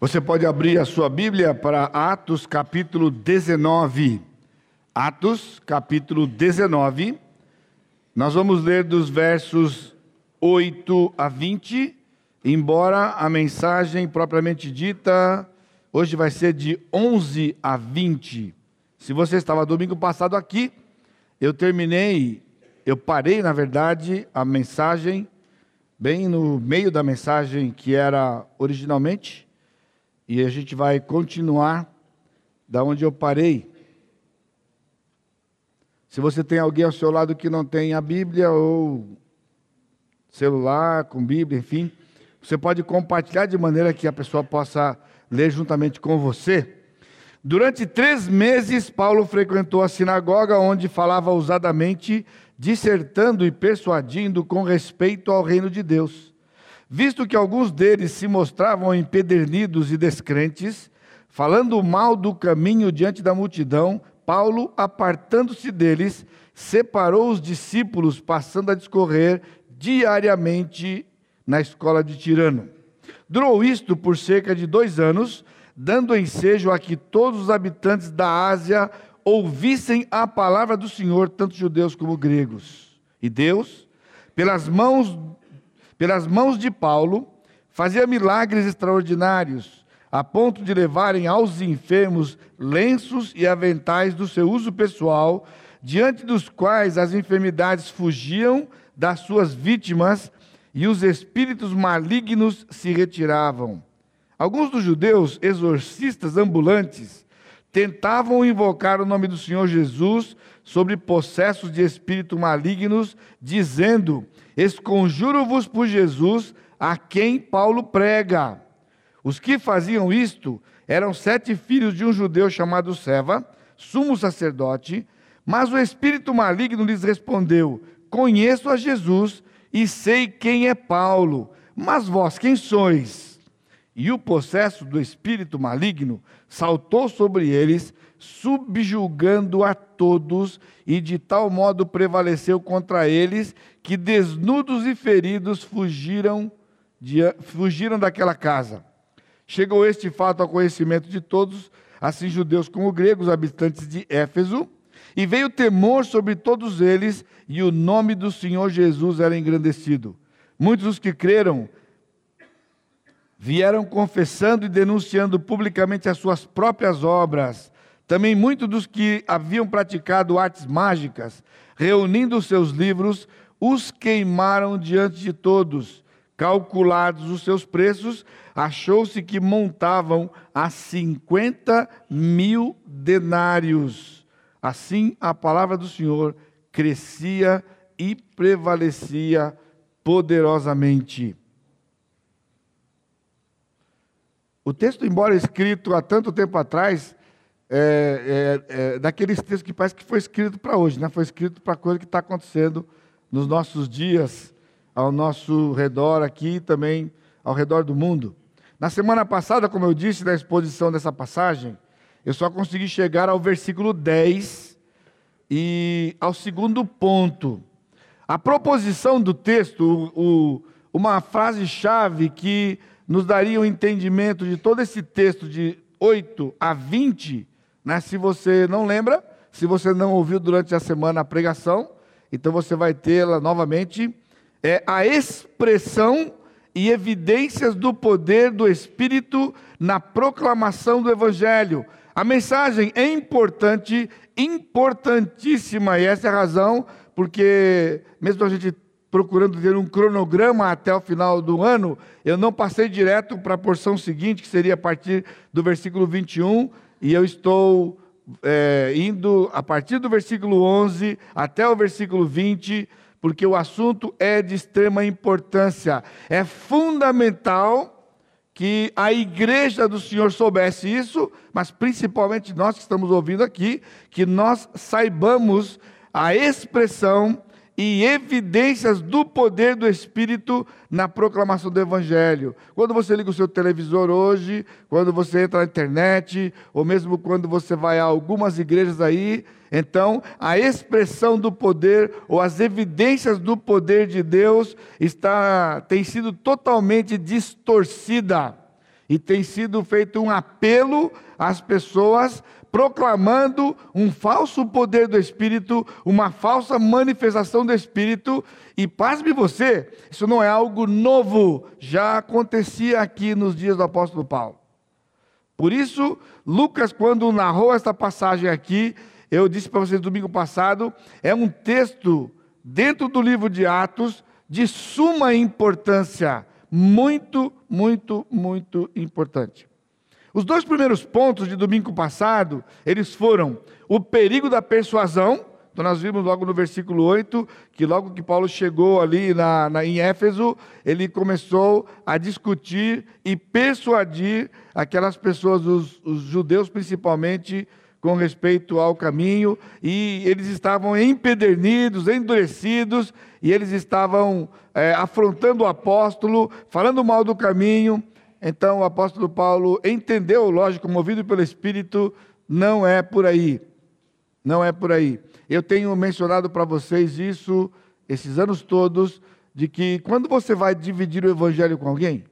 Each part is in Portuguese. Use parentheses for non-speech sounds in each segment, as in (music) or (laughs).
Você pode abrir a sua Bíblia para Atos capítulo 19. Atos capítulo 19. Nós vamos ler dos versos 8 a 20, embora a mensagem propriamente dita hoje vai ser de 11 a 20. Se você estava domingo passado aqui, eu terminei, eu parei, na verdade, a mensagem bem no meio da mensagem que era originalmente e a gente vai continuar da onde eu parei. Se você tem alguém ao seu lado que não tem a Bíblia ou celular com Bíblia, enfim, você pode compartilhar de maneira que a pessoa possa ler juntamente com você. Durante três meses, Paulo frequentou a sinagoga, onde falava ousadamente, dissertando e persuadindo com respeito ao reino de Deus. Visto que alguns deles se mostravam empedernidos e descrentes, falando mal do caminho diante da multidão, Paulo, apartando-se deles, separou os discípulos, passando a discorrer diariamente na escola de Tirano. Durou isto por cerca de dois anos, dando ensejo a que todos os habitantes da Ásia ouvissem a palavra do Senhor, tanto judeus como gregos. E Deus, pelas mãos pelas mãos de Paulo, fazia milagres extraordinários, a ponto de levarem aos enfermos lenços e aventais do seu uso pessoal, diante dos quais as enfermidades fugiam das suas vítimas e os espíritos malignos se retiravam. Alguns dos judeus exorcistas ambulantes tentavam invocar o nome do Senhor Jesus sobre possessos de espíritos malignos, dizendo: Esconjuro-vos por Jesus, a quem Paulo prega. Os que faziam isto eram sete filhos de um judeu chamado Seva, sumo sacerdote, mas o espírito maligno lhes respondeu: Conheço a Jesus e sei quem é Paulo, mas vós quem sois? E o processo do espírito maligno saltou sobre eles, subjugando a todos, e de tal modo prevaleceu contra eles, que desnudos e feridos fugiram, de, fugiram daquela casa. Chegou este fato ao conhecimento de todos, assim judeus como gregos, habitantes de Éfeso, e veio temor sobre todos eles, e o nome do Senhor Jesus era engrandecido. Muitos dos que creram vieram confessando e denunciando publicamente as suas próprias obras. Também muitos dos que haviam praticado artes mágicas, reunindo seus livros, os queimaram diante de todos. Calculados os seus preços, achou-se que montavam a 50 mil denários. Assim, a palavra do Senhor crescia e prevalecia poderosamente. O texto, embora escrito há tanto tempo atrás, é, é, é, daqueles textos que parece que foi escrito para hoje, né? foi escrito para coisa que está acontecendo nos nossos dias, ao nosso redor aqui e também ao redor do mundo. Na semana passada, como eu disse na exposição dessa passagem, eu só consegui chegar ao versículo 10 e ao segundo ponto. A proposição do texto, o, uma frase-chave que nos daria o um entendimento de todo esse texto de 8 a 20, né? Se você não lembra, se você não ouviu durante a semana a pregação, então você vai tê-la novamente. É a expressão e evidências do poder do Espírito na proclamação do Evangelho. A mensagem é importante, importantíssima, e essa é a razão porque, mesmo a gente procurando ter um cronograma até o final do ano, eu não passei direto para a porção seguinte, que seria a partir do versículo 21, e eu estou é, indo a partir do versículo 11 até o versículo 20, porque o assunto é de extrema importância. É fundamental que a igreja do Senhor soubesse isso, mas principalmente nós que estamos ouvindo aqui, que nós saibamos a expressão e evidências do poder do Espírito na proclamação do Evangelho. Quando você liga o seu televisor hoje, quando você entra na internet, ou mesmo quando você vai a algumas igrejas aí, então a expressão do poder ou as evidências do poder de Deus está tem sido totalmente distorcida. E tem sido feito um apelo às pessoas proclamando um falso poder do Espírito, uma falsa manifestação do Espírito. E pasme você, isso não é algo novo, já acontecia aqui nos dias do apóstolo Paulo. Por isso, Lucas, quando narrou esta passagem aqui, eu disse para vocês domingo passado, é um texto dentro do livro de Atos de suma importância, muito, muito, muito importante. Os dois primeiros pontos de domingo passado, eles foram o perigo da persuasão, então nós vimos logo no versículo 8, que logo que Paulo chegou ali na, na, em Éfeso, ele começou a discutir e persuadir aquelas pessoas, os, os judeus principalmente, com respeito ao caminho, e eles estavam empedernidos, endurecidos, e eles estavam é, afrontando o apóstolo, falando mal do caminho. Então o apóstolo Paulo entendeu, lógico, movido pelo Espírito, não é por aí. Não é por aí. Eu tenho mencionado para vocês isso esses anos todos, de que quando você vai dividir o evangelho com alguém,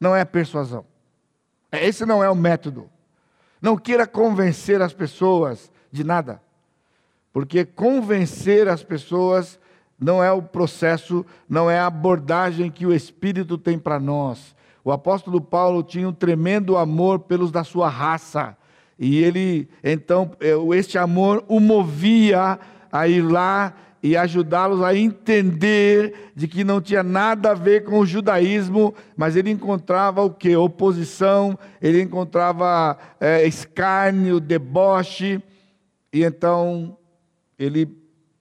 não é persuasão. Esse não é o método. Não queira convencer as pessoas de nada, porque convencer as pessoas não é o processo, não é a abordagem que o Espírito tem para nós. O apóstolo Paulo tinha um tremendo amor pelos da sua raça, e ele, então, é, este amor o movia a ir lá e ajudá-los a entender de que não tinha nada a ver com o judaísmo, mas ele encontrava o que? Oposição, ele encontrava é, escárnio, deboche, e então ele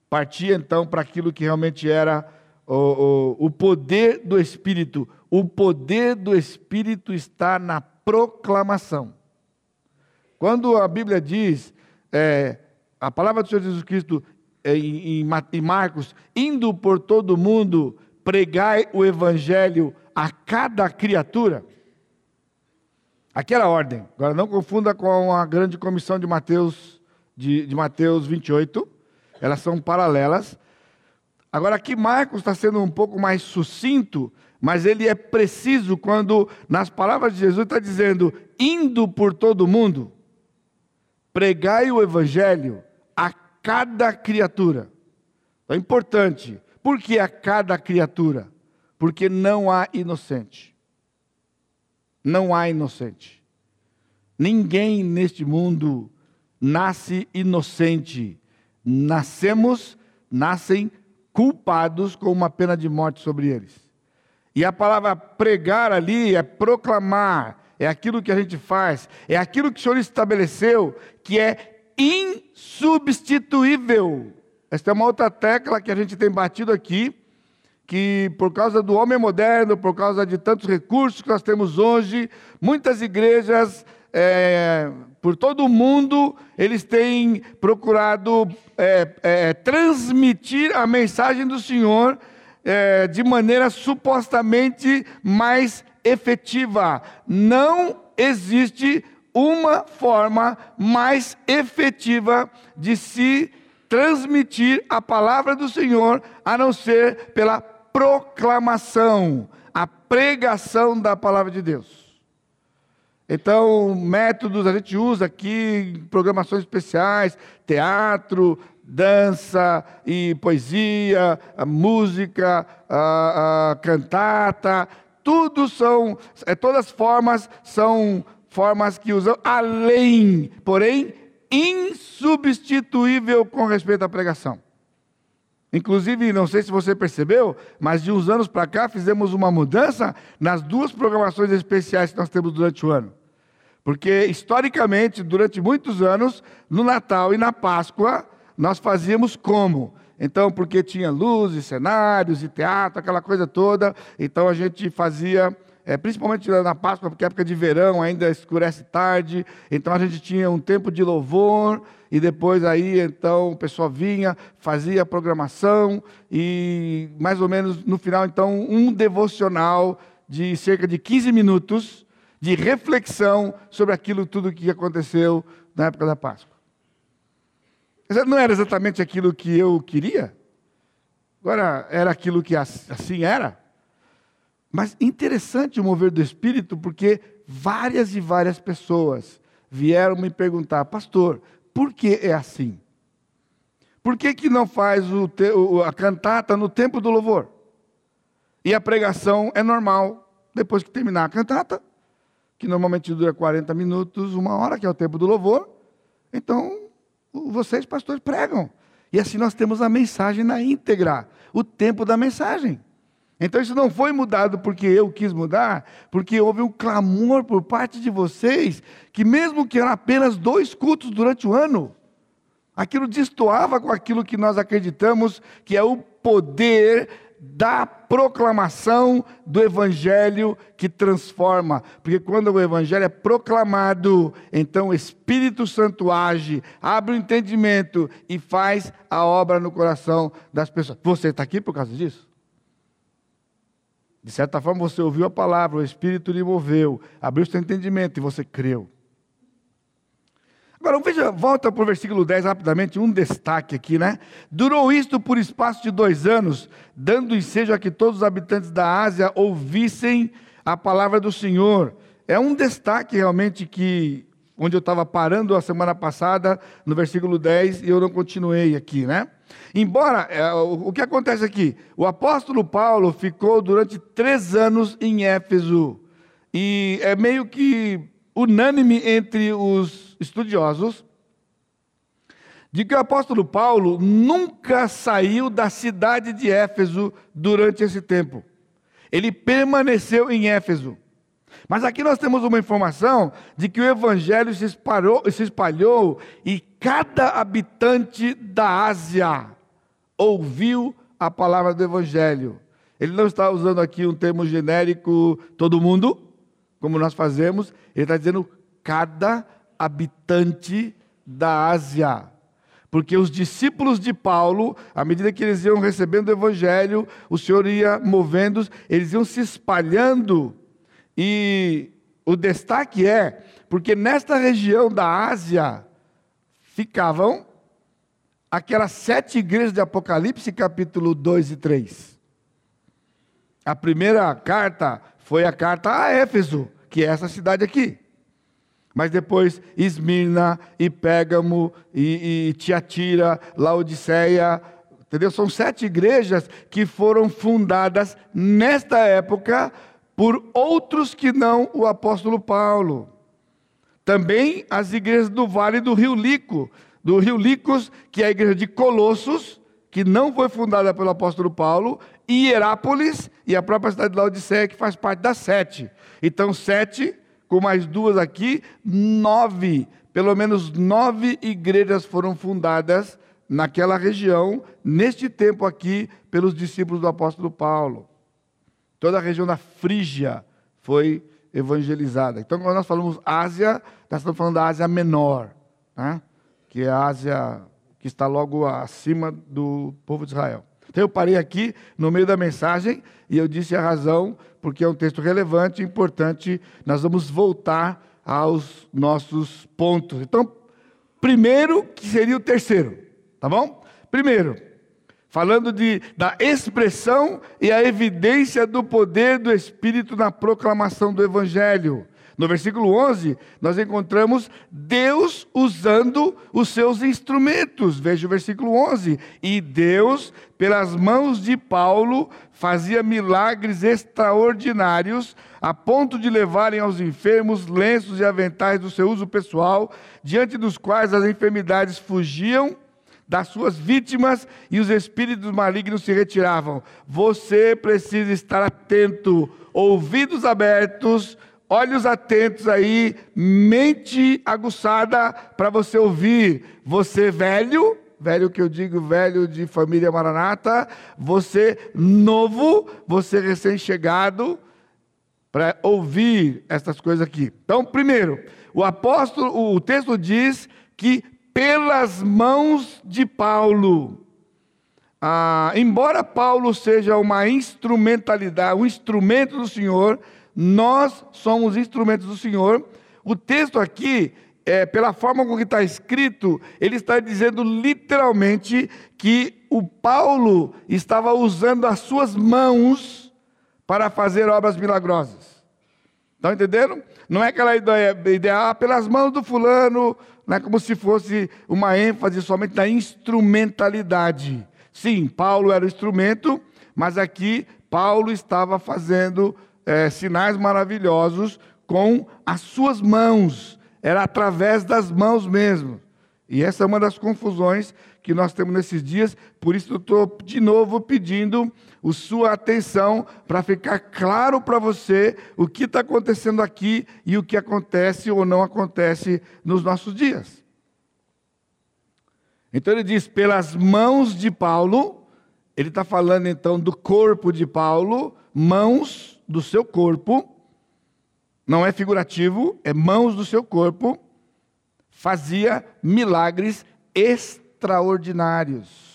partia então para aquilo que realmente era o, o, o poder do Espírito. O poder do Espírito está na proclamação. Quando a Bíblia diz, é, a palavra do Senhor Jesus Cristo é, em, em Marcos, indo por todo mundo, pregai o evangelho a cada criatura. Aquela ordem. Agora não confunda com a grande comissão de Mateus, de, de Mateus 28. Elas são paralelas. Agora aqui Marcos está sendo um pouco mais sucinto, mas ele é preciso quando, nas palavras de Jesus, está dizendo, indo por todo mundo, pregai o evangelho a cada criatura. É importante. Por que a cada criatura? Porque não há inocente. Não há inocente. Ninguém neste mundo nasce inocente. Nascemos, nascem culpados com uma pena de morte sobre eles. E a palavra pregar ali é proclamar, é aquilo que a gente faz, é aquilo que o Senhor estabeleceu, que é insubstituível. Esta é uma outra tecla que a gente tem batido aqui, que por causa do homem moderno, por causa de tantos recursos que nós temos hoje, muitas igrejas é, por todo o mundo, eles têm procurado é, é, transmitir a mensagem do Senhor é, de maneira supostamente mais efetiva. Não existe uma forma mais efetiva de se transmitir a palavra do Senhor, a não ser pela proclamação, a pregação da palavra de Deus. Então, métodos a gente usa aqui, programações especiais, teatro, dança e poesia, a música, a, a cantata, tudo são, é, todas as formas são formas que usam além, porém insubstituível com respeito à pregação. Inclusive, não sei se você percebeu, mas de uns anos para cá fizemos uma mudança nas duas programações especiais que nós temos durante o ano. Porque, historicamente, durante muitos anos, no Natal e na Páscoa, nós fazíamos como? Então, porque tinha luzes, cenários e teatro, aquela coisa toda, então a gente fazia é, principalmente na Páscoa, porque é época de verão, ainda escurece tarde, então a gente tinha um tempo de louvor, e depois aí então o pessoal vinha, fazia a programação, e mais ou menos no final então um devocional de cerca de 15 minutos de reflexão sobre aquilo tudo que aconteceu na época da Páscoa. Não era exatamente aquilo que eu queria? Agora, era aquilo que assim era? Mas interessante o mover do Espírito, porque várias e várias pessoas vieram me perguntar, pastor, por que é assim? Por que, que não faz o, a cantata no tempo do louvor? E a pregação é normal, depois que terminar a cantata, que normalmente dura 40 minutos, uma hora, que é o tempo do louvor. Então, vocês, pastores, pregam. E assim nós temos a mensagem na íntegra, o tempo da mensagem. Então isso não foi mudado porque eu quis mudar, porque houve um clamor por parte de vocês, que mesmo que eram apenas dois cultos durante o ano, aquilo destoava com aquilo que nós acreditamos que é o poder da proclamação do Evangelho que transforma. Porque quando o Evangelho é proclamado, então o Espírito Santo age, abre o entendimento e faz a obra no coração das pessoas. Você está aqui por causa disso? De certa forma, você ouviu a palavra, o Espírito lhe moveu, abriu seu entendimento e você creu. Agora, veja, volta para o versículo 10 rapidamente, um destaque aqui, né? Durou isto por espaço de dois anos, dando ensejo a que todos os habitantes da Ásia ouvissem a palavra do Senhor. É um destaque realmente que, onde eu estava parando a semana passada, no versículo 10, e eu não continuei aqui, né? Embora, é, o que acontece aqui? O apóstolo Paulo ficou durante três anos em Éfeso. E é meio que unânime entre os estudiosos de que o apóstolo Paulo nunca saiu da cidade de Éfeso durante esse tempo. Ele permaneceu em Éfeso. Mas aqui nós temos uma informação de que o evangelho se espalhou, se espalhou e cada habitante da Ásia ouviu a palavra do evangelho. Ele não está usando aqui um termo genérico todo mundo, como nós fazemos, ele está dizendo cada habitante da Ásia. Porque os discípulos de Paulo, à medida que eles iam recebendo o evangelho, o Senhor ia movendo, eles iam se espalhando e o destaque é porque nesta região da Ásia ficavam aquelas sete igrejas de Apocalipse, capítulo 2 e 3. A primeira carta foi a carta a Éfeso, que é essa cidade aqui. Mas depois Esmirna e Pégamo e, e Tiatira, Laodiceia, entendeu? São sete igrejas que foram fundadas nesta época por outros que não o apóstolo Paulo. Também as igrejas do Vale do Rio Lico, do Rio Licos, que é a igreja de Colossos, que não foi fundada pelo apóstolo Paulo, e Hierápolis e a própria cidade de Laodiceia, que faz parte das sete. Então, sete, com mais duas aqui, nove, pelo menos nove igrejas foram fundadas naquela região, neste tempo aqui, pelos discípulos do apóstolo Paulo. Toda a região da Frígia foi evangelizada. Então, quando nós falamos Ásia, nós estamos falando da Ásia Menor, né? que é a Ásia que está logo acima do povo de Israel. Então, eu parei aqui no meio da mensagem e eu disse a razão, porque é um texto relevante, importante. Nós vamos voltar aos nossos pontos. Então, primeiro, que seria o terceiro, tá bom? Primeiro, falando de, da expressão e a evidência do poder do Espírito na proclamação do Evangelho. No versículo 11, nós encontramos Deus usando os seus instrumentos. Veja o versículo 11. E Deus, pelas mãos de Paulo, fazia milagres extraordinários, a ponto de levarem aos enfermos lenços e aventais do seu uso pessoal, diante dos quais as enfermidades fugiam das suas vítimas e os espíritos malignos se retiravam. Você precisa estar atento, ouvidos abertos, olhos atentos aí, mente aguçada para você ouvir. Você velho, velho que eu digo, velho de família Maranata, você novo, você recém-chegado, para ouvir essas coisas aqui. Então, primeiro, o apóstolo, o texto diz que pelas mãos de Paulo. Ah, embora Paulo seja uma instrumentalidade, um instrumento do Senhor, nós somos instrumentos do Senhor. O texto aqui, é, pela forma com que está escrito, ele está dizendo literalmente que o Paulo estava usando as suas mãos para fazer obras milagrosas. Estão entendendo? Não é aquela ideia, ideia ah, pelas mãos do fulano, não é como se fosse uma ênfase somente na instrumentalidade. Sim, Paulo era o instrumento, mas aqui Paulo estava fazendo é, sinais maravilhosos com as suas mãos, era através das mãos mesmo. E essa é uma das confusões que nós temos nesses dias, por isso eu estou de novo pedindo a sua atenção para ficar claro para você o que está acontecendo aqui e o que acontece ou não acontece nos nossos dias. Então ele diz: pelas mãos de Paulo, ele está falando então do corpo de Paulo, mãos do seu corpo, não é figurativo, é mãos do seu corpo, fazia milagres extraordinários.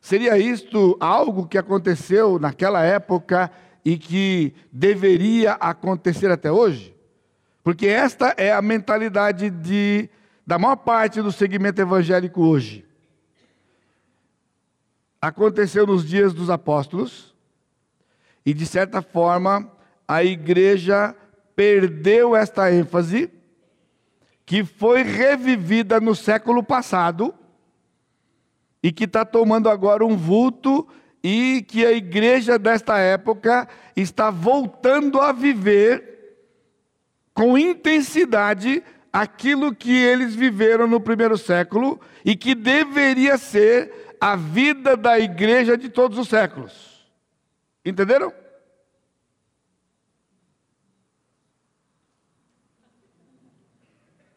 Seria isto algo que aconteceu naquela época e que deveria acontecer até hoje? Porque esta é a mentalidade de, da maior parte do segmento evangélico hoje. Aconteceu nos dias dos apóstolos, e de certa forma a igreja perdeu esta ênfase que foi revivida no século passado e que está tomando agora um vulto e que a igreja desta época está voltando a viver com intensidade aquilo que eles viveram no primeiro século e que deveria ser a vida da igreja de todos os séculos. Entenderam?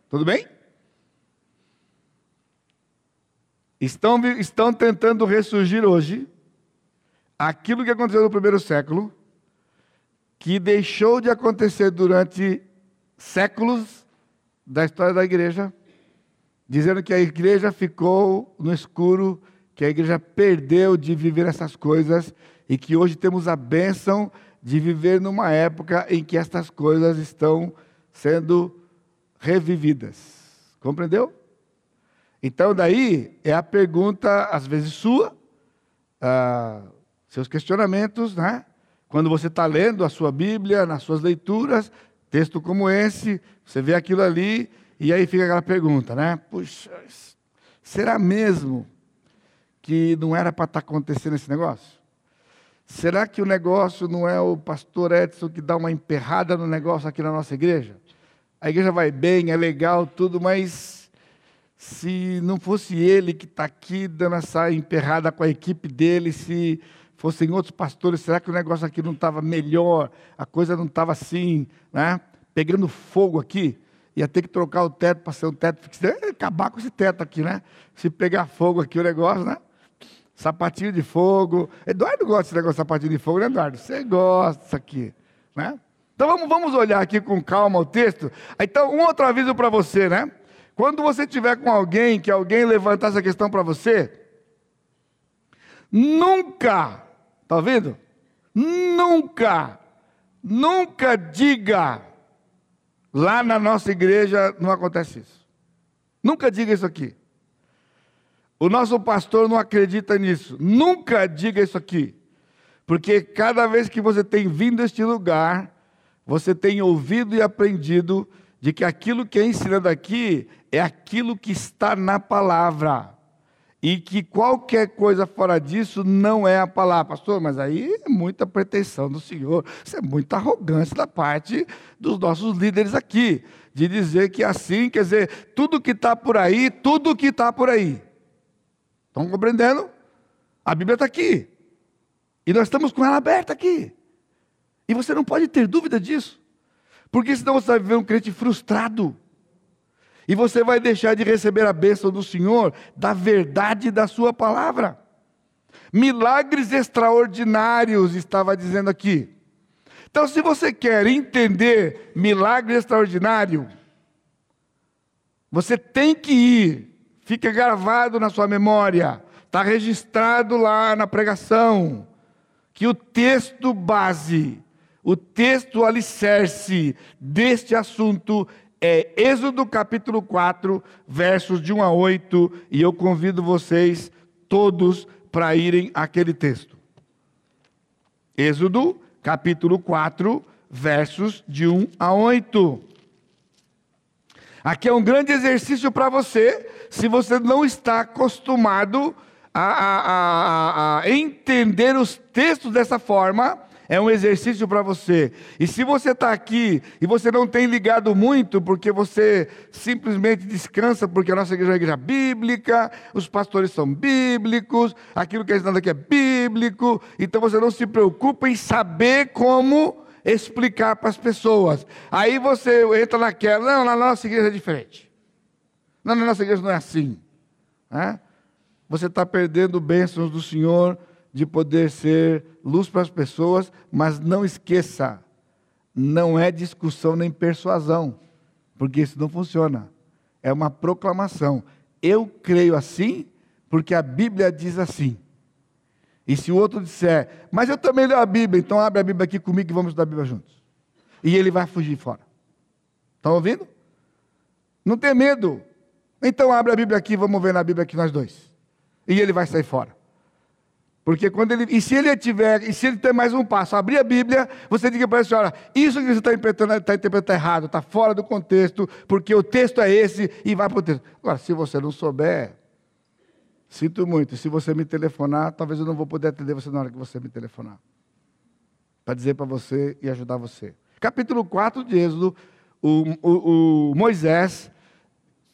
Tudo bem? Estão, estão tentando ressurgir hoje aquilo que aconteceu no primeiro século, que deixou de acontecer durante séculos da história da igreja, dizendo que a igreja ficou no escuro, que a igreja perdeu de viver essas coisas e que hoje temos a bênção de viver numa época em que estas coisas estão sendo revividas. Compreendeu? Então, daí é a pergunta, às vezes sua, ah, seus questionamentos, né? Quando você está lendo a sua Bíblia, nas suas leituras, texto como esse, você vê aquilo ali, e aí fica aquela pergunta, né? Puxa, será mesmo que não era para estar tá acontecendo esse negócio? Será que o negócio não é o pastor Edson que dá uma emperrada no negócio aqui na nossa igreja? a igreja vai bem, é legal, tudo, mas se não fosse ele que está aqui dando essa emperrada com a equipe dele, se fossem outros pastores, será que o negócio aqui não estava melhor? A coisa não estava assim, né? Pegando fogo aqui, ia ter que trocar o teto para ser um teto fixo, acabar com esse teto aqui, né? Se pegar fogo aqui o negócio, né? Sapatinho de fogo. Eduardo gosta desse negócio de sapatinho de fogo, né, Eduardo? Você gosta aqui, né? Então vamos, vamos olhar aqui com calma o texto. Então, um outro aviso para você, né? Quando você estiver com alguém, que alguém levantar essa questão para você, nunca, tá ouvindo? Nunca, nunca diga, lá na nossa igreja não acontece isso. Nunca diga isso aqui. O nosso pastor não acredita nisso. Nunca diga isso aqui. Porque cada vez que você tem vindo a este lugar, você tem ouvido e aprendido de que aquilo que é ensinado aqui é aquilo que está na palavra. E que qualquer coisa fora disso não é a palavra. Pastor, mas aí é muita pretensão do Senhor, isso é muita arrogância da parte dos nossos líderes aqui, de dizer que assim, quer dizer, tudo que está por aí, tudo que está por aí. Estão compreendendo? A Bíblia está aqui. E nós estamos com ela aberta aqui. E você não pode ter dúvida disso. Porque senão você vai viver um crente frustrado. E você vai deixar de receber a bênção do Senhor, da verdade da Sua palavra. Milagres extraordinários, estava dizendo aqui. Então, se você quer entender milagre extraordinário, você tem que ir, fica gravado na sua memória, está registrado lá na pregação, que o texto base o texto alicerce deste assunto é Êxodo capítulo 4, versos de 1 a 8, e eu convido vocês todos para irem àquele texto. Êxodo, capítulo 4, versos de 1 a 8. Aqui é um grande exercício para você, se você não está acostumado a, a, a, a, entender os textos dessa forma, é um exercício para você. E se você está aqui e você não tem ligado muito, porque você simplesmente descansa, porque a nossa igreja é uma igreja bíblica, os pastores são bíblicos, aquilo que a gente aqui é bíblico, então você não se preocupa em saber como explicar para as pessoas. Aí você entra naquela, não, na nossa igreja é diferente. Não, na nossa igreja não é assim. Né? Você está perdendo bênçãos do Senhor de poder ser luz para as pessoas, mas não esqueça, não é discussão nem persuasão, porque isso não funciona. É uma proclamação. Eu creio assim, porque a Bíblia diz assim. E se o outro disser, mas eu também leio a Bíblia, então abre a Bíblia aqui comigo e vamos estudar a Bíblia juntos. E ele vai fugir fora. Estão ouvindo? Não tem medo. Então abre a Bíblia aqui, vamos ver na Bíblia aqui nós dois. E ele vai sair fora. Porque quando ele. E se ele tiver, e se ele tem mais um passo, abrir a Bíblia, você diga para a senhora, isso que você está interpretando, está interpretando errado, está fora do contexto, porque o texto é esse, e vai para o texto. Agora, se você não souber, Sinto muito. Se você me telefonar, talvez eu não vou poder atender você na hora que você me telefonar. Para dizer para você e ajudar você. Capítulo 4 de Êxodo, o, o, o Moisés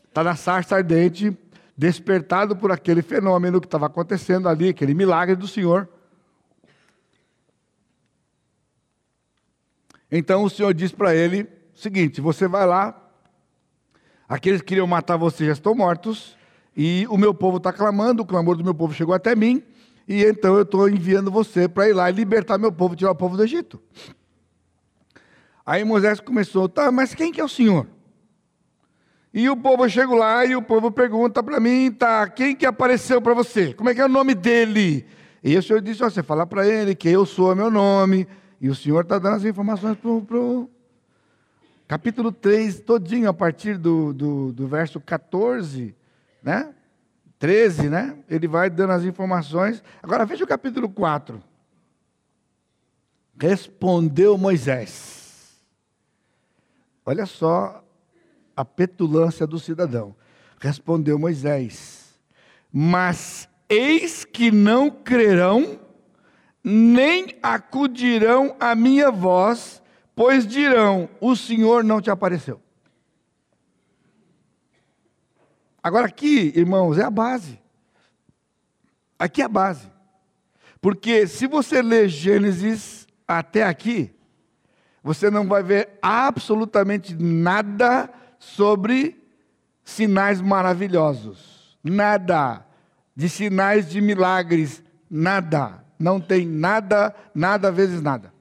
está na sarça ardente, despertado por aquele fenômeno que estava acontecendo ali, aquele milagre do Senhor. Então o Senhor diz para ele o seguinte: você vai lá, aqueles que queriam matar você já estão mortos, e o meu povo está clamando, o clamor do meu povo chegou até mim, e então eu estou enviando você para ir lá e libertar meu povo, tirar o povo do Egito. Aí Moisés começou, tá, mas quem que é o Senhor? E o povo chega lá e o povo pergunta para mim, tá, quem que apareceu para você? Como é que é o nome dele? E o Senhor disse, ó, você fala para ele que eu sou é meu nome, e o Senhor está dando as informações para o capítulo 3, todinho, a partir do, do, do verso 14, né? 13, né? Ele vai dando as informações. Agora veja o capítulo 4. Respondeu Moisés. Olha só a petulância do cidadão. Respondeu Moisés: Mas eis que não crerão, nem acudirão à minha voz, pois dirão: O Senhor não te apareceu. Agora, aqui, irmãos, é a base. Aqui é a base. Porque se você ler Gênesis até aqui, você não vai ver absolutamente nada sobre sinais maravilhosos. Nada. De sinais de milagres. Nada. Não tem nada, nada vezes nada.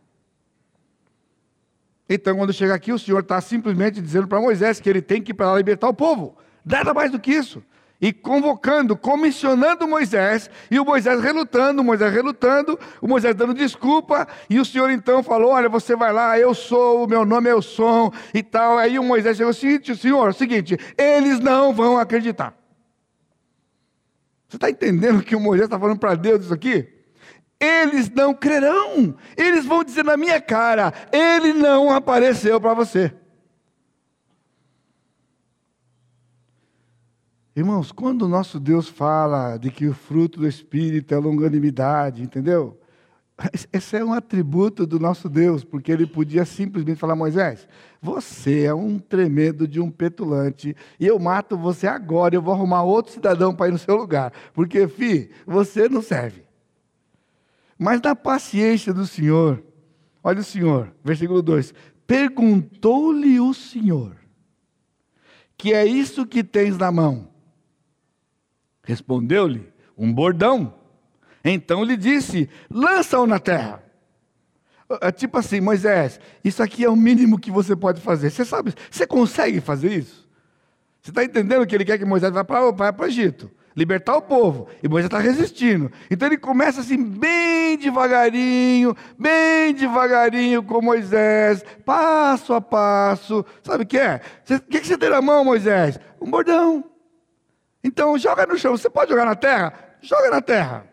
Então, quando chega aqui, o Senhor está simplesmente dizendo para Moisés que ele tem que ir para libertar o povo. Nada mais do que isso. E convocando, comissionando Moisés, e o Moisés relutando, o Moisés relutando, o Moisés dando desculpa, e o Senhor então falou: Olha, você vai lá, eu sou, o meu nome é o som e tal. Aí o Moisés chegou assim: Senhor, é o seguinte, eles não vão acreditar. Você está entendendo que o Moisés está falando para Deus isso aqui? Eles não crerão, eles vão dizer na minha cara: Ele não apareceu para você. Irmãos, quando o nosso Deus fala de que o fruto do Espírito é longanimidade, entendeu? Esse é um atributo do nosso Deus, porque ele podia simplesmente falar: Moisés, você é um tremendo de um petulante, e eu mato você agora, eu vou arrumar outro cidadão para ir no seu lugar, porque, fi, você não serve. Mas na paciência do Senhor, olha o Senhor, versículo 2: perguntou-lhe o Senhor, que é isso que tens na mão? Respondeu-lhe um bordão. Então lhe disse: lança-o na terra. É tipo assim, Moisés, isso aqui é o mínimo que você pode fazer. Você sabe, você consegue fazer isso? Você está entendendo que ele quer que Moisés vá para o Egito, libertar o povo, e Moisés está resistindo. Então ele começa assim, bem devagarinho, bem devagarinho com Moisés, passo a passo. Sabe o que é? O que, que você tem na mão, Moisés? Um bordão. Então, joga no chão. Você pode jogar na terra? Joga na terra.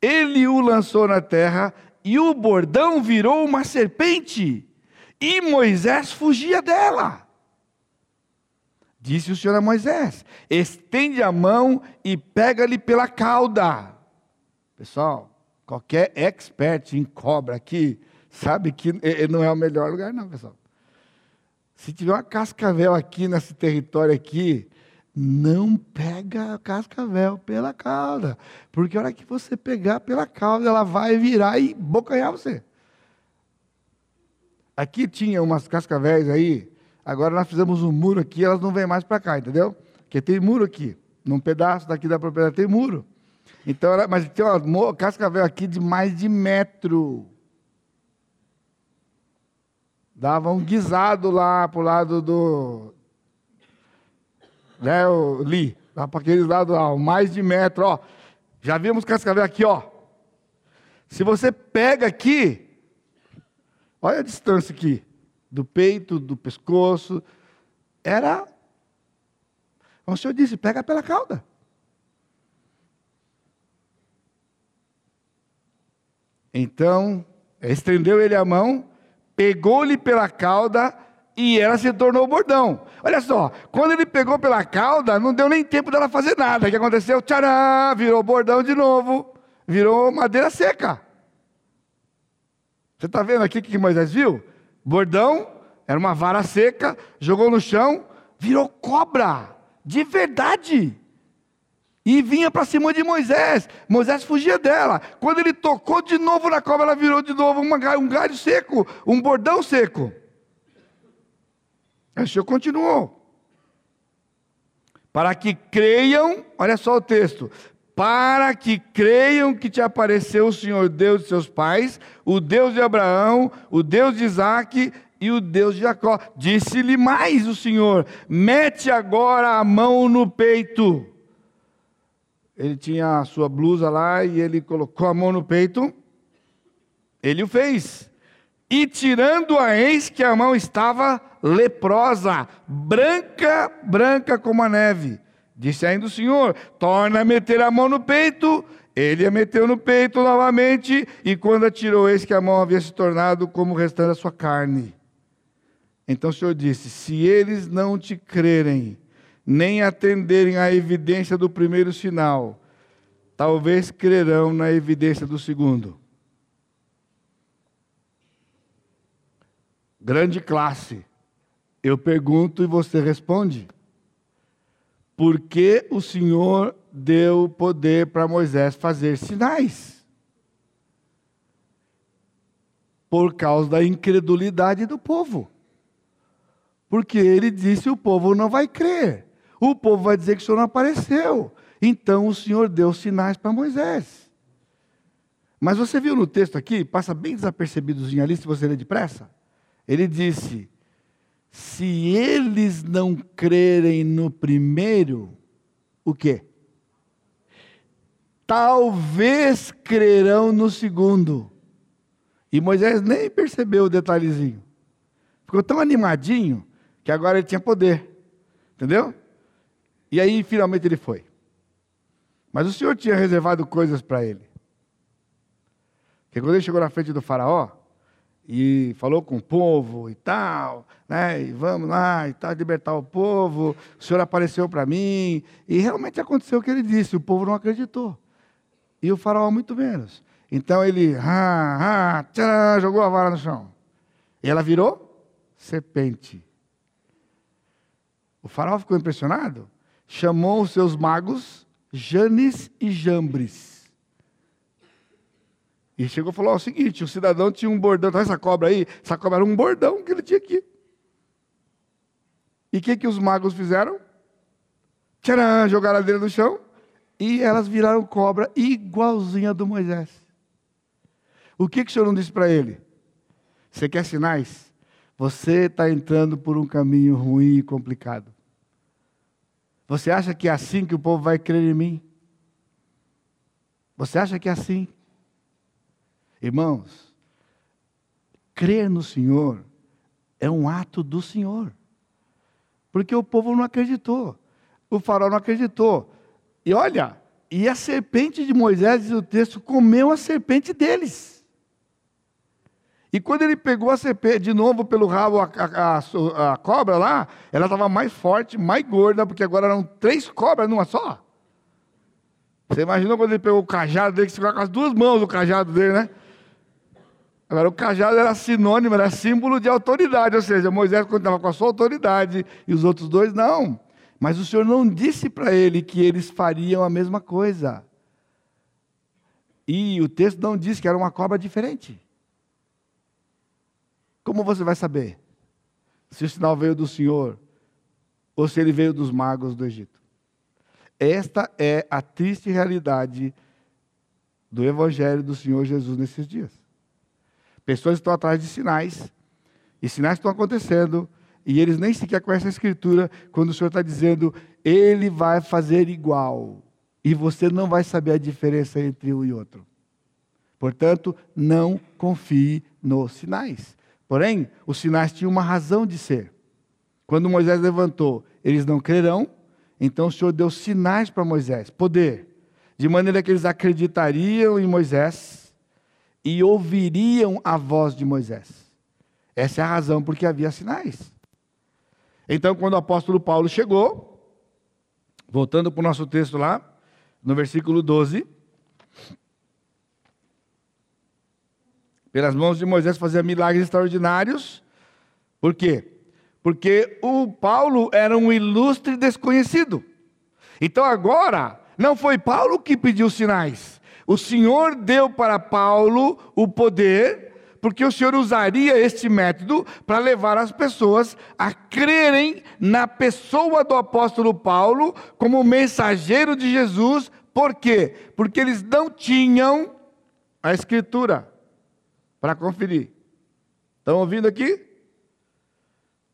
ele o lançou na terra e o bordão virou uma serpente, e Moisés fugia dela. Disse o Senhor a Moisés: estende a mão e pega-lhe pela cauda. Pessoal, qualquer expert em cobra aqui sabe que não é o melhor lugar, não, pessoal. Se tiver uma cascavel aqui nesse território aqui, não pega a cascavel pela cauda. Porque a hora que você pegar pela cauda, ela vai virar e bocanhar você. Aqui tinha umas cascavéis aí, agora nós fizemos um muro aqui, elas não vêm mais para cá, entendeu? Porque tem muro aqui. Num pedaço daqui da propriedade tem muro. Então, mas tem uma cascavel aqui de mais de metro. Dava um guisado lá pro lado do, né, Li, lá para aquele lado lá, mais de metro, ó. Já vimos cascavel aqui, ó. Se você pega aqui, olha a distância aqui, do peito, do pescoço, era. O Senhor disse: pega pela cauda. Então, estendeu ele a mão, pegou-lhe pela cauda e ela se tornou bordão. Olha só, quando ele pegou pela cauda, não deu nem tempo dela fazer nada. O que aconteceu? Tcharam, virou bordão de novo, virou madeira seca. Você está vendo aqui o que Moisés viu? Bordão, era uma vara seca, jogou no chão, virou cobra, de verdade. E vinha para cima de Moisés. Moisés fugia dela. Quando ele tocou de novo na cobra, ela virou de novo um galho seco, um bordão seco. O Senhor continuou. Para que creiam, olha só o texto, para que creiam que te apareceu o Senhor Deus de seus pais, o Deus de Abraão, o Deus de Isaac e o Deus de Jacó. Disse-lhe mais o Senhor: mete agora a mão no peito. Ele tinha a sua blusa lá e ele colocou a mão no peito. Ele o fez. E tirando-a, eis que a mão estava leprosa, branca, branca como a neve. Disse ainda o Senhor: torna a meter a mão no peito. Ele a meteu no peito novamente, e quando atirou, eis que a mão havia se tornado como o restante da sua carne. Então o Senhor disse: Se eles não te crerem, nem atenderem à evidência do primeiro sinal, talvez crerão na evidência do segundo. Grande classe. Eu pergunto e você responde. Por que o Senhor deu poder para Moisés fazer sinais? Por causa da incredulidade do povo. Porque ele disse: o povo não vai crer. O povo vai dizer que o Senhor não apareceu. Então o Senhor deu sinais para Moisés. Mas você viu no texto aqui, passa bem desapercebidozinho ali, se você ler depressa. Ele disse: se eles não crerem no primeiro, o quê? Talvez crerão no segundo. E Moisés nem percebeu o detalhezinho. Ficou tão animadinho que agora ele tinha poder. Entendeu? E aí finalmente ele foi. Mas o Senhor tinha reservado coisas para ele. Porque quando ele chegou na frente do faraó, e falou com o povo e tal, né? E vamos lá e tal, libertar o povo. O Senhor apareceu para mim e realmente aconteceu o que ele disse. O povo não acreditou e o faraó muito menos. Então ele ah, ah, tcharam, jogou a vara no chão. E ela virou serpente. O faraó ficou impressionado, chamou os seus magos Janes e Jambres e chegou e falou o seguinte: o cidadão tinha um bordão, tá essa cobra aí? Essa cobra era um bordão que ele tinha aqui. E o que, que os magos fizeram? Tcharam, jogaram a dele no chão e elas viraram cobra igualzinha do Moisés. O que, que o Senhor não disse para ele? Você quer sinais? Você está entrando por um caminho ruim e complicado. Você acha que é assim que o povo vai crer em mim? Você acha que é assim? Irmãos, crer no Senhor é um ato do Senhor. Porque o povo não acreditou. O faraó não acreditou. E olha, e a serpente de Moisés, diz o texto, comeu a serpente deles. E quando ele pegou a serpente de novo pelo rabo, a, a, a, cobra lá, ela estava mais forte, mais gorda, porque agora eram três cobras numa só. Você imaginou quando ele pegou o cajado dele, que segurava com as duas mãos o cajado dele, né? Agora, o cajado era sinônimo, era símbolo de autoridade, ou seja, Moisés contava com a sua autoridade e os outros dois não. Mas o Senhor não disse para ele que eles fariam a mesma coisa. E o texto não diz que era uma cobra diferente. Como você vai saber se o sinal veio do Senhor ou se ele veio dos magos do Egito? Esta é a triste realidade do Evangelho do Senhor Jesus nesses dias. Pessoas estão atrás de sinais, e sinais estão acontecendo, e eles nem sequer conhecem a Escritura, quando o Senhor está dizendo, Ele vai fazer igual, e você não vai saber a diferença entre um e outro. Portanto, não confie nos sinais. Porém, os sinais tinham uma razão de ser. Quando Moisés levantou, eles não crerão, então o Senhor deu sinais para Moisés, poder, de maneira que eles acreditariam em Moisés e ouviriam a voz de Moisés. Essa é a razão porque havia sinais. Então, quando o apóstolo Paulo chegou, voltando para o nosso texto lá, no versículo 12, pelas mãos de Moisés fazia milagres extraordinários. Por quê? Porque o Paulo era um ilustre desconhecido. Então agora, não foi Paulo que pediu sinais. O Senhor deu para Paulo o poder porque o Senhor usaria este método para levar as pessoas a crerem na pessoa do apóstolo Paulo como mensageiro de Jesus. Por quê? Porque eles não tinham a Escritura para conferir. Estão ouvindo aqui?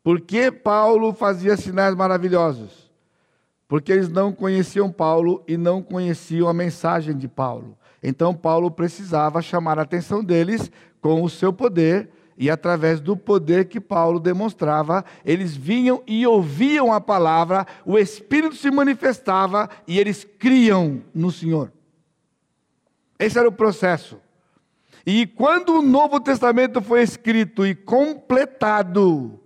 Por que Paulo fazia sinais maravilhosos? Porque eles não conheciam Paulo e não conheciam a mensagem de Paulo. Então Paulo precisava chamar a atenção deles com o seu poder, e através do poder que Paulo demonstrava, eles vinham e ouviam a palavra, o Espírito se manifestava e eles criam no Senhor. Esse era o processo. E quando o Novo Testamento foi escrito e completado,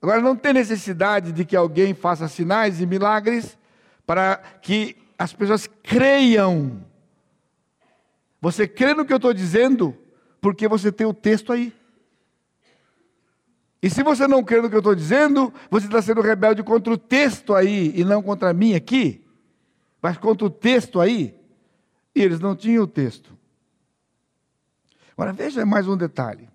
agora não tem necessidade de que alguém faça sinais e milagres para que as pessoas creiam. Você crê no que eu estou dizendo? porque você tem o texto aí. E se você não crê no que eu estou dizendo, você está sendo rebelde contra o texto aí e não contra mim aqui, mas contra o texto aí. E eles não tinham o texto. Agora veja mais um detalhe.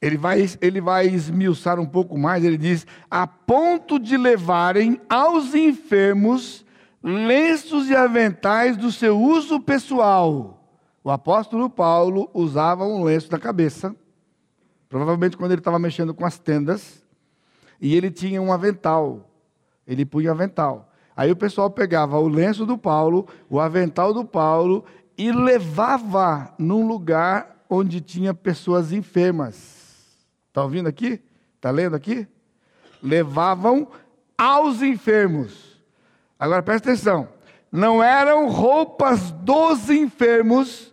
Ele vai, ele vai esmiuçar um pouco mais, ele diz: a ponto de levarem aos enfermos lenços e aventais do seu uso pessoal o apóstolo Paulo usava um lenço na cabeça, provavelmente quando ele estava mexendo com as tendas, e ele tinha um avental. Ele punha avental. Aí o pessoal pegava o lenço do Paulo, o avental do Paulo e levava num lugar onde tinha pessoas enfermas. Está ouvindo aqui? Está lendo aqui? Levavam aos enfermos. Agora presta atenção. Não eram roupas dos enfermos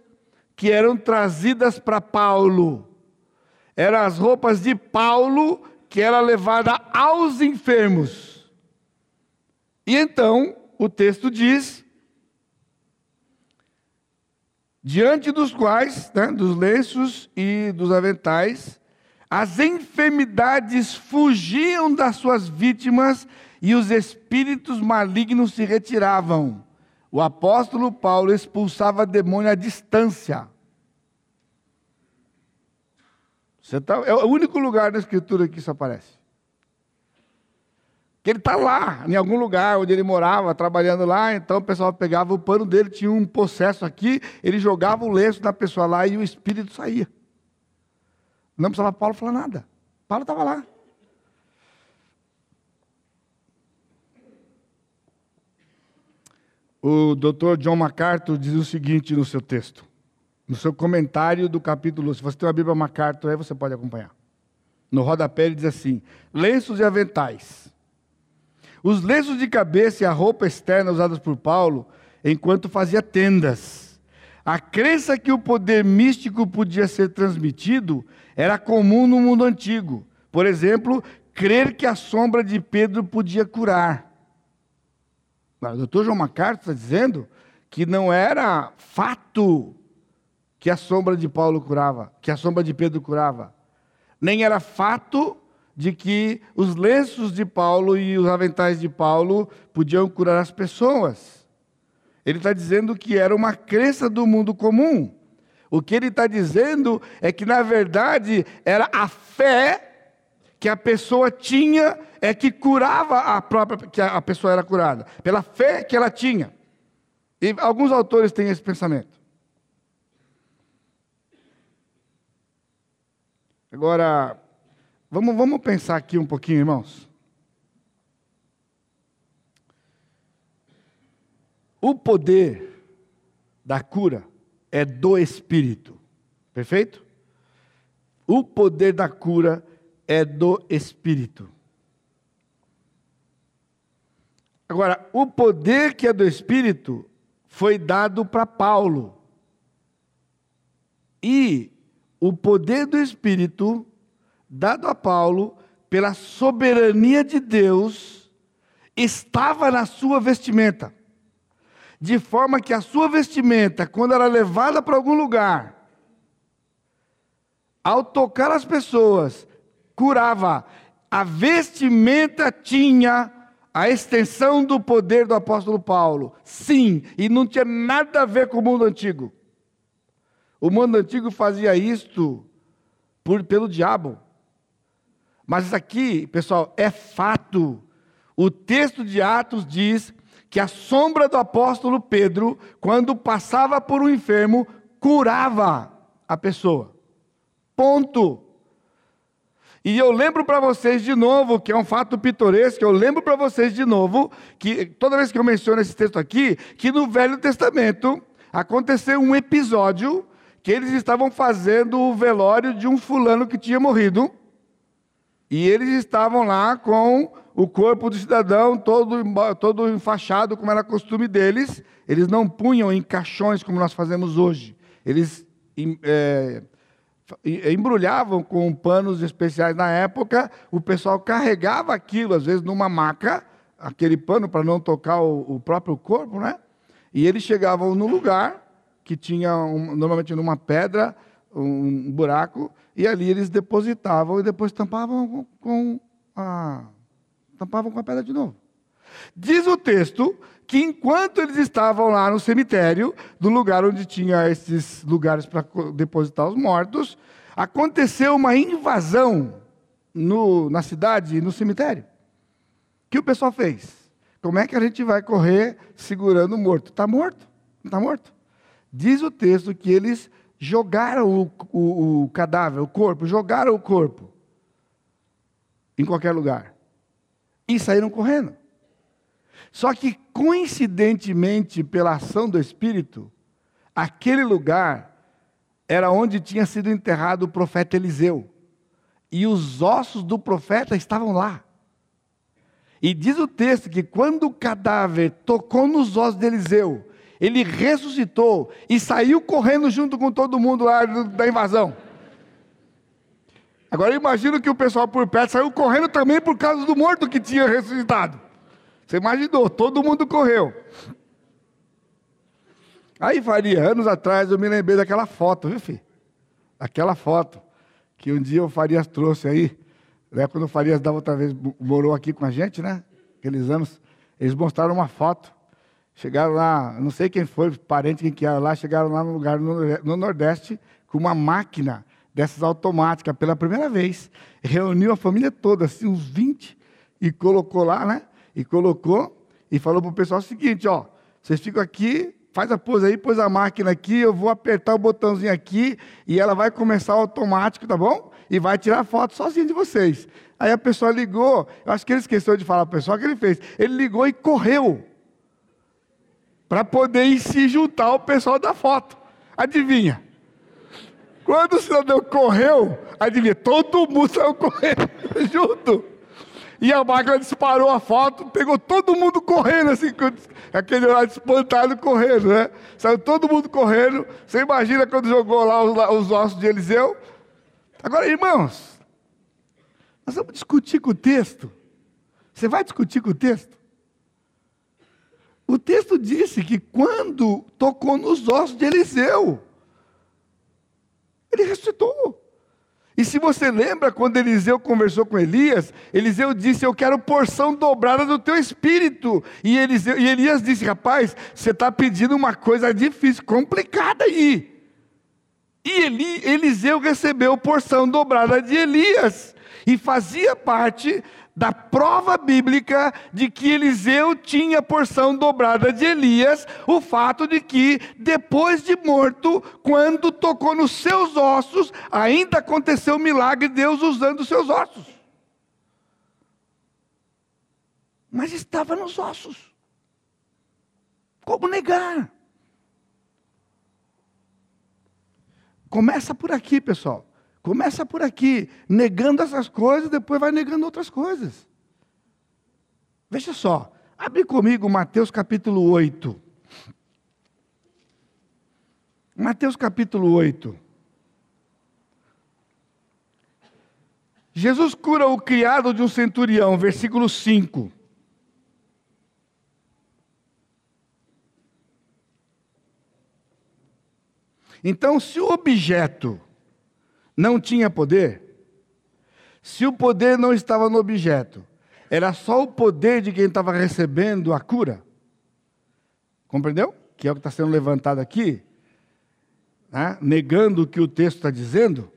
que eram trazidas para Paulo. Eram as roupas de Paulo que era levada aos enfermos. E então o texto diz: diante dos quais, né, dos lenços e dos aventais, as enfermidades fugiam das suas vítimas e os espíritos malignos se retiravam. O apóstolo Paulo expulsava demônio à distância. Tá, é o único lugar na Escritura que isso aparece. Que ele está lá, em algum lugar onde ele morava, trabalhando lá, então o pessoal pegava o pano dele, tinha um processo aqui, ele jogava o lenço na pessoa lá e o espírito saía. Não precisava Paulo falar nada. Paulo estava lá. O Dr. John MacArthur diz o seguinte no seu texto, no seu comentário do capítulo. Se você tem uma Bíblia MacArthur aí, você pode acompanhar. No rodapé ele diz assim: lenços e aventais. Os lenços de cabeça e a roupa externa usadas por Paulo enquanto fazia tendas. A crença que o poder místico podia ser transmitido era comum no mundo antigo. Por exemplo, crer que a sombra de Pedro podia curar. O doutor João MacArthur está dizendo que não era fato que a sombra de Paulo curava, que a sombra de Pedro curava. Nem era fato de que os lenços de Paulo e os aventais de Paulo podiam curar as pessoas. Ele está dizendo que era uma crença do mundo comum. O que ele está dizendo é que, na verdade, era a fé que a pessoa tinha é que curava a própria, que a pessoa era curada, pela fé que ela tinha. E alguns autores têm esse pensamento. Agora, vamos, vamos pensar aqui um pouquinho, irmãos. O poder da cura é do Espírito, perfeito? O poder da cura é do Espírito. Agora, o poder que é do Espírito foi dado para Paulo. E o poder do Espírito, dado a Paulo, pela soberania de Deus, estava na sua vestimenta. De forma que a sua vestimenta, quando era levada para algum lugar, ao tocar as pessoas, curava. A vestimenta tinha a extensão do poder do apóstolo Paulo. Sim, e não tinha nada a ver com o mundo antigo. O mundo antigo fazia isto por, pelo diabo. Mas aqui, pessoal, é fato. O texto de Atos diz que a sombra do apóstolo Pedro, quando passava por um enfermo, curava a pessoa. Ponto. E eu lembro para vocês de novo, que é um fato pitoresco, eu lembro para vocês de novo, que toda vez que eu menciono esse texto aqui, que no Velho Testamento aconteceu um episódio que eles estavam fazendo o velório de um fulano que tinha morrido, e eles estavam lá com o corpo do cidadão todo, todo enfaixado, como era costume deles, eles não punham em caixões como nós fazemos hoje, eles. É, embrulhavam com panos especiais na época, o pessoal carregava aquilo, às vezes numa maca, aquele pano para não tocar o, o, próprio corpo, né? E eles chegavam no lugar que tinha um, normalmente numa pedra um buraco e ali eles depositavam e depois tampavam com, a tampavam com a pedra de novo. Diz o texto que enquanto eles estavam lá no cemitério, do lugar onde tinha esses lugares para depositar os mortos, aconteceu uma invasão no, na cidade, no cemitério. O que o pessoal fez? Como é que a gente vai correr segurando o morto? Está morto? Não está morto? Diz o texto que eles jogaram o, o, o cadáver, o corpo, jogaram o corpo em qualquer lugar e saíram correndo. Só que, coincidentemente, pela ação do Espírito, aquele lugar era onde tinha sido enterrado o profeta Eliseu. E os ossos do profeta estavam lá. E diz o texto que quando o cadáver tocou nos ossos de Eliseu, ele ressuscitou e saiu correndo junto com todo mundo lá da invasão. Agora imagino que o pessoal por perto saiu correndo também por causa do morto que tinha ressuscitado. Você imaginou, todo mundo correu. Aí, Faria, anos atrás eu me lembrei daquela foto, viu, filho? Aquela foto que um dia o Farias trouxe aí, né, quando o Farias dava outra vez, morou aqui com a gente, né? Aqueles anos, eles mostraram uma foto. Chegaram lá, não sei quem foi, parente quem que era lá, chegaram lá no lugar no Nordeste com uma máquina dessas automáticas pela primeira vez. Reuniu a família toda, assim, uns 20, e colocou lá, né? E colocou e falou para o pessoal o seguinte: ó, vocês ficam aqui, faz a pose aí, pôs a máquina aqui, eu vou apertar o botãozinho aqui e ela vai começar automático, tá bom? E vai tirar foto sozinho de vocês. Aí a pessoa ligou, eu acho que ele esqueceu de falar para o pessoal o que ele fez. Ele ligou e correu para poder se juntar ao pessoal da foto. Adivinha? Quando o cidadão correu, adivinha, todo mundo saiu correndo (laughs) junto. E a máquina disparou a foto, pegou todo mundo correndo, assim, aquele horário espantado correndo, né? Saiu todo mundo correndo. Você imagina quando jogou lá os, os ossos de Eliseu? Agora, irmãos, nós vamos discutir com o texto. Você vai discutir com o texto? O texto disse que quando tocou nos ossos de Eliseu, ele ressuscitou. E se você lembra quando Eliseu conversou com Elias, Eliseu disse: Eu quero porção dobrada do teu espírito. E, Eliseu, e Elias disse: Rapaz, você está pedindo uma coisa difícil, complicada aí. E Eli, Eliseu recebeu porção dobrada de Elias. E fazia parte da prova bíblica de que Eliseu tinha porção dobrada de Elias, o fato de que, depois de morto, quando tocou nos seus ossos, ainda aconteceu o milagre de Deus usando os seus ossos. Mas estava nos ossos. Como negar? Começa por aqui, pessoal. Começa por aqui, negando essas coisas, depois vai negando outras coisas. Veja só, abre comigo Mateus capítulo 8. Mateus capítulo 8. Jesus cura o criado de um centurião, versículo 5. Então, se o objeto não tinha poder, se o poder não estava no objeto, era só o poder de quem estava recebendo a cura. Compreendeu? Que é o que está sendo levantado aqui, né? negando o que o texto está dizendo.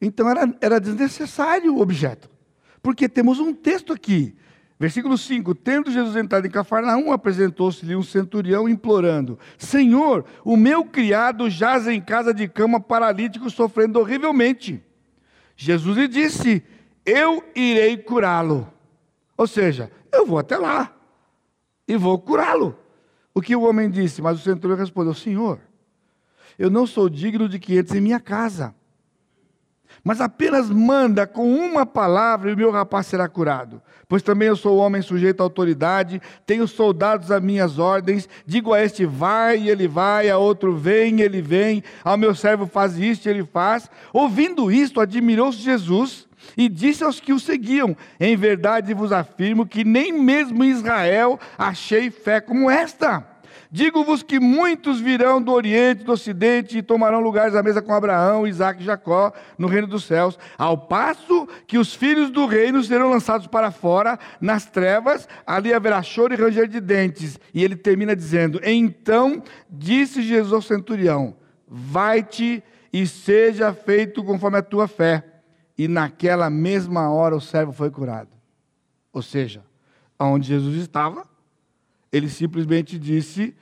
Então era, era desnecessário o objeto, porque temos um texto aqui Versículo 5: Tendo Jesus entrado em Cafarnaum, apresentou-se-lhe um centurião implorando: Senhor, o meu criado jaz em casa de cama paralítico, sofrendo horrivelmente. Jesus lhe disse: Eu irei curá-lo. Ou seja, eu vou até lá e vou curá-lo. O que o homem disse? Mas o centurião respondeu: Senhor, eu não sou digno de que entres em minha casa mas apenas manda com uma palavra e o meu rapaz será curado. Pois também eu sou homem sujeito à autoridade, tenho soldados às minhas ordens, digo a este vai e ele vai, a outro vem e ele vem, ao meu servo faz isto e ele faz. Ouvindo isto, admirou-se Jesus e disse aos que o seguiam: Em verdade vos afirmo que nem mesmo em Israel achei fé como esta. Digo-vos que muitos virão do Oriente, do Ocidente e tomarão lugares à mesa com Abraão, Isaac e Jacó no reino dos céus, ao passo que os filhos do reino serão lançados para fora, nas trevas, ali haverá choro e ranger de dentes. E ele termina dizendo: Então disse Jesus ao centurião: Vai-te e seja feito conforme a tua fé. E naquela mesma hora o servo foi curado. Ou seja, onde Jesus estava, ele simplesmente disse,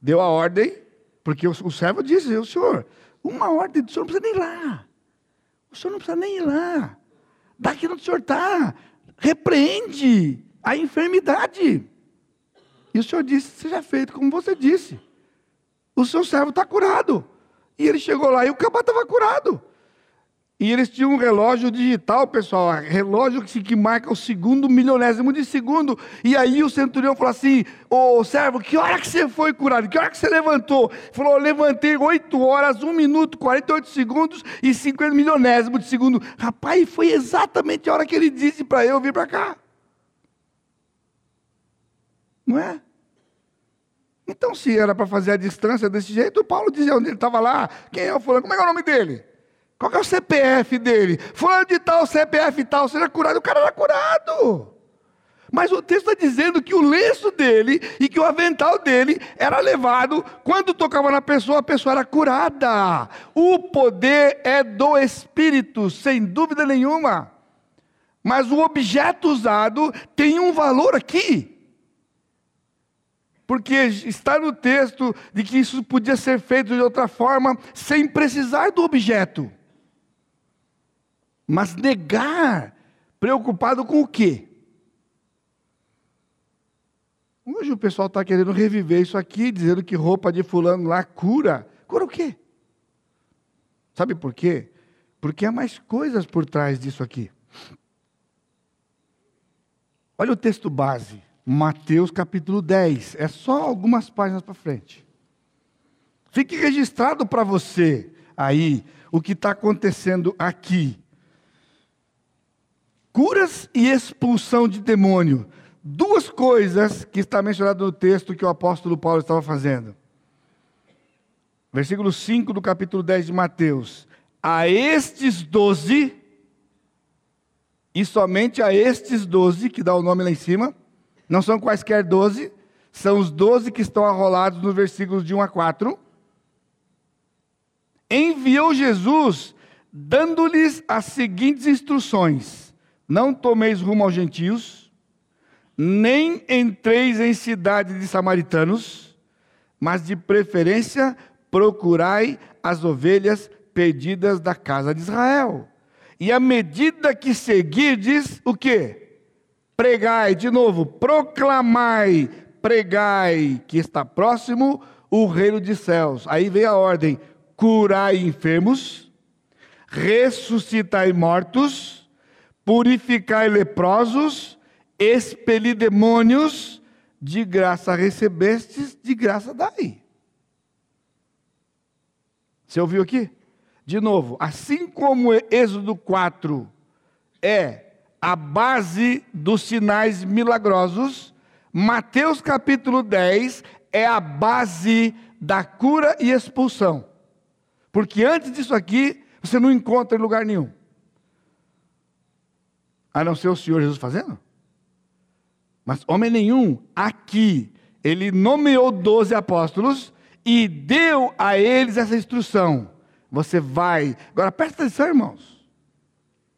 deu a ordem, porque o, servo disse: o senhor, uma ordem, o senhor não precisa nem ir lá. O senhor não precisa nem ir lá. Daqui onde o senhor está, repreende a enfermidade. E o senhor disse: seja feito como você disse. O seu servo está curado. E ele chegou lá e o cabá estava curado. E eles tinham um relógio digital, pessoal, relógio que, que marca o segundo milionésimo de segundo. E aí o centurião falou assim: Ô servo, que hora que você foi curado? Que hora que você levantou? Ele falou: levantei 8 horas, 1 minuto, 48 segundos e 50 milionésimos de segundo. Rapaz, foi exatamente a hora que ele disse para eu vir para cá. Não é? Então, se era para fazer a distância desse jeito, o Paulo dizia onde ele estava lá: Quem é o fulano? Como é, é o nome dele? Qual é o CPF dele? Fulano de tal, CPF tal, seja curado. O cara era curado. Mas o texto está dizendo que o lenço dele e que o avental dele era levado, quando tocava na pessoa, a pessoa era curada. O poder é do Espírito, sem dúvida nenhuma. Mas o objeto usado tem um valor aqui. Porque está no texto de que isso podia ser feito de outra forma, sem precisar do objeto. Mas negar, preocupado com o quê? Hoje o pessoal está querendo reviver isso aqui, dizendo que roupa de fulano lá cura. Cura o quê? Sabe por quê? Porque há mais coisas por trás disso aqui. Olha o texto base, Mateus capítulo 10, é só algumas páginas para frente. Fique registrado para você aí o que está acontecendo aqui. Curas e expulsão de demônio. Duas coisas que está mencionado no texto que o apóstolo Paulo estava fazendo. Versículo 5 do capítulo 10 de Mateus. A estes doze, e somente a estes doze, que dá o nome lá em cima, não são quaisquer doze, são os doze que estão arrolados nos versículos de 1 a 4. Enviou Jesus, dando-lhes as seguintes instruções: Não tomeis rumo aos gentios, nem entreis em cidade de samaritanos, mas de preferência procurai as ovelhas perdidas da casa de Israel. E à medida que seguirdes, o que? Pregai, de novo, proclamai, pregai, que está próximo o reino dos céus. Aí vem a ordem: curai enfermos, ressuscitai mortos, purificai leprosos, expeli demônios, de graça recebestes, de graça dai. Você ouviu aqui? De novo, assim como Êxodo 4 é a base dos sinais milagrosos, Mateus capítulo 10 é a base da cura e expulsão. Porque antes disso aqui, você não encontra em lugar nenhum. A não ser o Senhor Jesus fazendo. Mas homem nenhum aqui, ele nomeou doze apóstolos e deu a eles essa instrução. Você vai. Agora presta atenção, irmãos.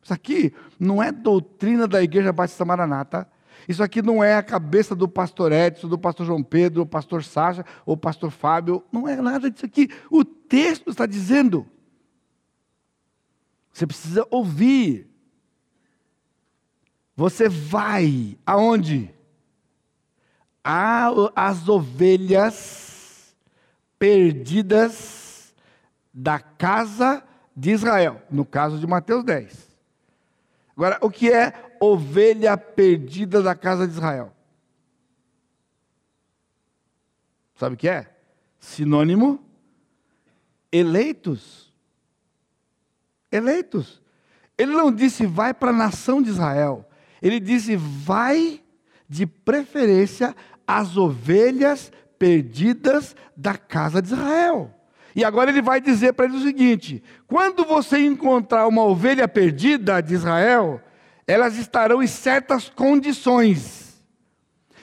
Isso aqui não é doutrina da Igreja Batista Maranata. Isso aqui não é a cabeça do pastor Edson, do pastor João Pedro, do pastor Sacha ou pastor Fábio. Não é nada disso aqui. O texto está dizendo. Você precisa ouvir. Você vai aonde? As ovelhas perdidas da casa de Israel, no caso de Mateus 10. Agora, o que é ovelha perdida da casa de Israel? Sabe o que é? Sinônimo eleitos. Eleitos. Ele não disse vai para a nação de Israel. Ele disse vai de preferência às ovelhas perdidas da casa de Israel. E agora ele vai dizer para eles o seguinte: quando você encontrar uma ovelha perdida de Israel, elas estarão em certas condições.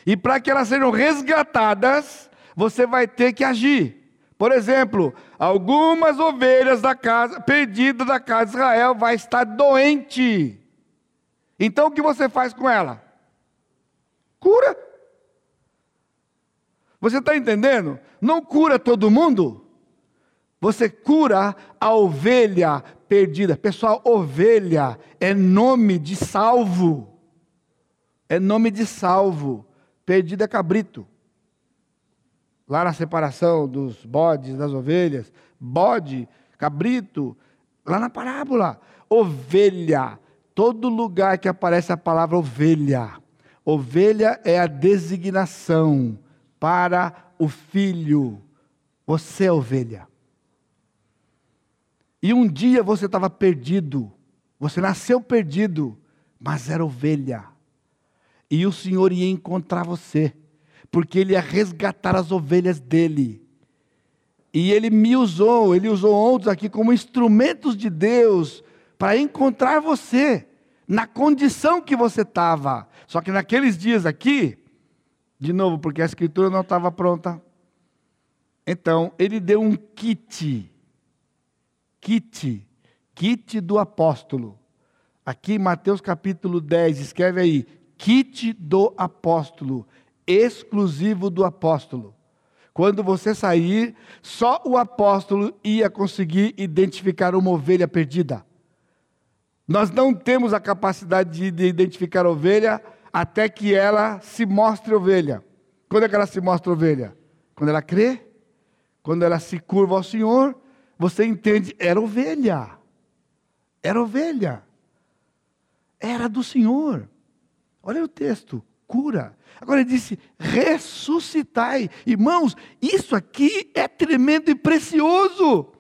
E para que elas sejam resgatadas, você vai ter que agir. Por exemplo, algumas ovelhas da casa perdidas da casa de Israel vai estar doente. Então o que você faz com ela? Cura. Você está entendendo? Não cura todo mundo. Você cura a ovelha perdida. Pessoal, ovelha é nome de salvo. É nome de salvo. Perdido é cabrito. Lá na separação dos bodes, das ovelhas, bode, cabrito, lá na parábola, ovelha. Todo lugar que aparece a palavra ovelha. Ovelha é a designação para o filho. Você é ovelha. E um dia você estava perdido, você nasceu perdido, mas era ovelha. E o Senhor ia encontrar você, porque Ele ia resgatar as ovelhas dele. E Ele me usou, Ele usou outros aqui como instrumentos de Deus para encontrar você, na condição que você estava. Só que naqueles dias aqui, de novo, porque a escritura não estava pronta. Então, ele deu um kit. Kit. Kit do apóstolo. Aqui, Mateus capítulo 10, escreve aí: kit do apóstolo. Exclusivo do apóstolo. Quando você sair, só o apóstolo ia conseguir identificar uma ovelha perdida. Nós não temos a capacidade de identificar ovelha até que ela se mostre ovelha. Quando é que ela se mostra ovelha? Quando ela crê, quando ela se curva ao Senhor, você entende, era ovelha. Era ovelha. Era do Senhor. Olha o texto, cura. Agora ele disse: ressuscitai. Irmãos, isso aqui é tremendo e precioso,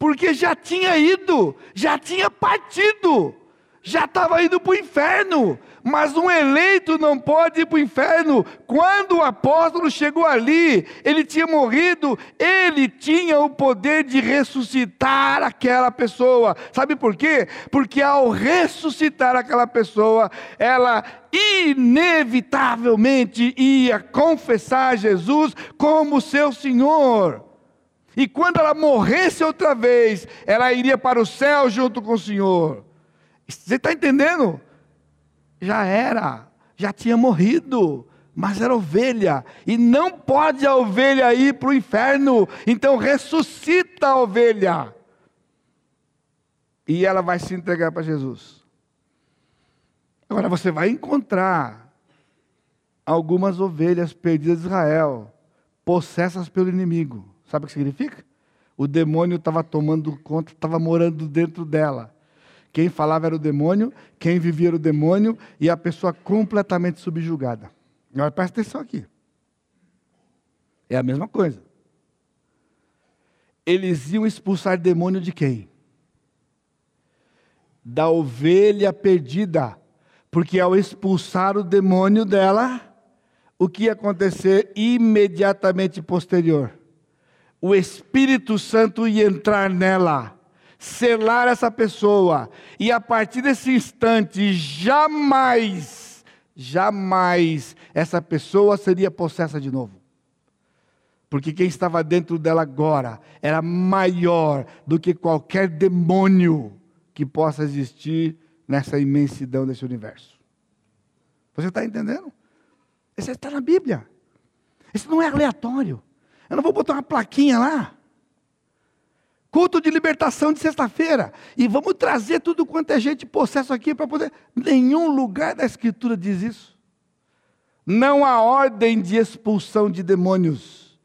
porque já tinha ido, já tinha partido, já estava indo para o inferno, mas um eleito não pode ir para o inferno. Quando o apóstolo chegou ali, ele tinha morrido, ele tinha o poder de ressuscitar aquela pessoa. Sabe por quê? Porque ao ressuscitar aquela pessoa, ela inevitavelmente ia confessar Jesus como seu Senhor. E quando ela morresse outra vez, ela iria para o céu junto com o Senhor. Você está entendendo? já era, já tinha morrido, mas era ovelha, e não pode a ovelha ir para o inferno, então ressuscita a ovelha, e ela vai se entregar para Jesus. Agora você vai encontrar algumas ovelhas perdidas de Israel, possessas pelo inimigo, sabe o que significa? O demônio estava tomando conta, estava morando dentro dela. Quem falava era o demônio, quem vivia era o demônio e a pessoa completamente subjugada. Agora presta atenção aqui. É a mesma coisa. Eles iam expulsar demônio de quem? Da ovelha perdida. Porque ao expulsar o demônio dela, o que ia acontecer imediatamente posterior? O Espírito Santo ia entrar nela selar essa pessoa, e a partir desse instante, jamais, jamais essa pessoa seria possessa de novo. Porque quem estava dentro dela agora era maior do que qualquer demônio que possa existir nessa imensidão desse universo. Você está entendendo? Isso está na Bíblia. Isso não é aleatório. Eu não vou botar uma plaquinha lá. Culto de libertação de sexta-feira. E vamos trazer tudo quanto é gente possesso aqui para poder. Nenhum lugar da Escritura diz isso. Não há ordem de expulsão de demônios.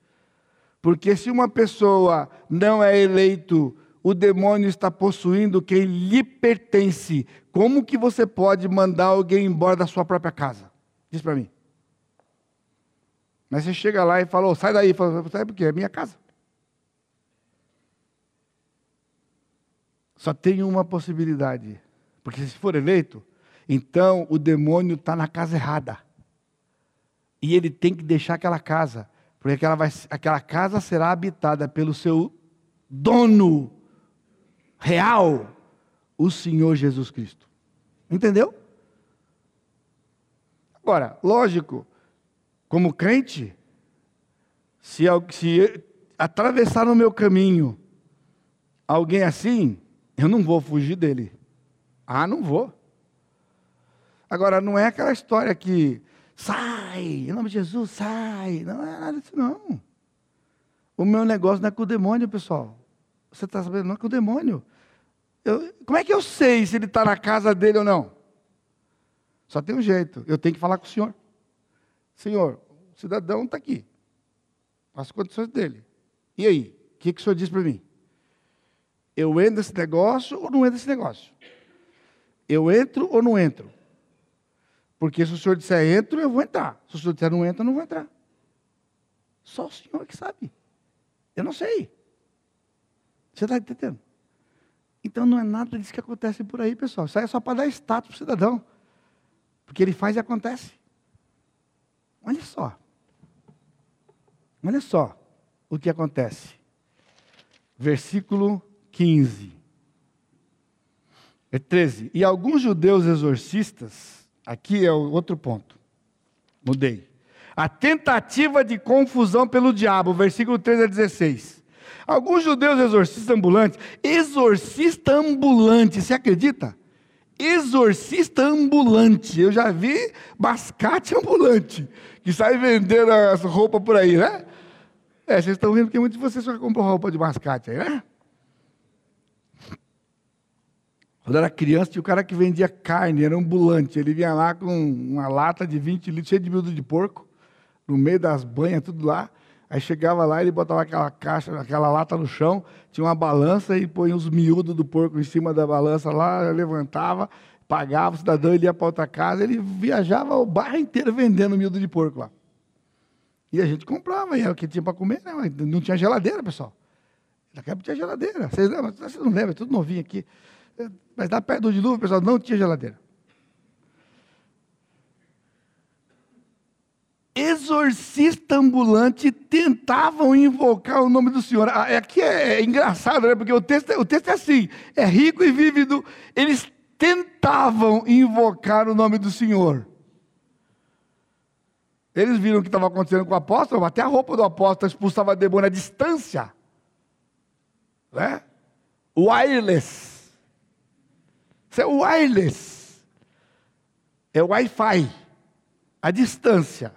Porque se uma pessoa não é eleito, o demônio está possuindo quem lhe pertence. Como que você pode mandar alguém embora da sua própria casa? Diz para mim. Mas você chega lá e fala, oh, sai daí. Fala, sai porque é minha casa. Só tem uma possibilidade. Porque se for eleito, então o demônio está na casa errada. E ele tem que deixar aquela casa. Porque aquela, vai, aquela casa será habitada pelo seu dono real, o Senhor Jesus Cristo. Entendeu? Agora, lógico, como crente, se, se atravessar no meu caminho alguém assim, eu não vou fugir dele. Ah, não vou. Agora, não é aquela história que sai, em nome de Jesus, sai. Não é nada disso, não. O meu negócio não é com o demônio, pessoal. Você está sabendo? Não é com o demônio. Eu, como é que eu sei se ele está na casa dele ou não? Só tem um jeito. Eu tenho que falar com o senhor. Senhor, o cidadão está aqui. As condições dele. E aí? O que, que o senhor diz para mim? Eu entro nesse negócio ou não entro nesse negócio? Eu entro ou não entro? Porque se o senhor disser entro, eu vou entrar. Se o senhor disser não entro, eu não vou entrar. Só o senhor que sabe. Eu não sei. Você está entendendo? Então não é nada disso que acontece por aí, pessoal. Isso aí é só para dar status para o cidadão. Porque ele faz e acontece. Olha só. Olha só o que acontece. Versículo 15. É 13. E alguns judeus exorcistas, aqui é o outro ponto. Mudei. A tentativa de confusão pelo diabo, versículo 13 a 16. Alguns judeus exorcistas ambulantes, exorcista ambulante, você acredita? Exorcista ambulante. Eu já vi bascate ambulante, que sai vendendo as roupas por aí, né? É, vocês estão vendo que muitos de vocês só compram roupa de bascate aí, né? Quando era criança, tinha o cara que vendia carne, era ambulante. Ele vinha lá com uma lata de 20 litros, cheia de miúdo de porco, no meio das banhas, tudo lá. Aí chegava lá, ele botava aquela caixa, aquela lata no chão, tinha uma balança e põe os miúdos do porco em cima da balança lá, levantava, Pagava o cidadão, ele ia para outra casa, ele viajava o bairro inteiro vendendo miúdo de porco lá. E a gente comprava, e era o que tinha para comer, né? não tinha geladeira, pessoal. Naquela época tinha geladeira. Vocês lembram? Vocês não lembram, é tudo novinho aqui. Mas lá perto do dilúvio, pessoal, não tinha geladeira. Exorcista ambulante tentavam invocar o nome do Senhor. Ah, aqui é, é engraçado, né? Porque o texto, o texto é assim: é rico e vívido. Eles tentavam invocar o nome do Senhor. Eles viram o que estava acontecendo com o apóstolo, até a roupa do apóstolo expulsava demônio à distância. Né? Wireless. Isso é wireless. É Wi-Fi. À distância.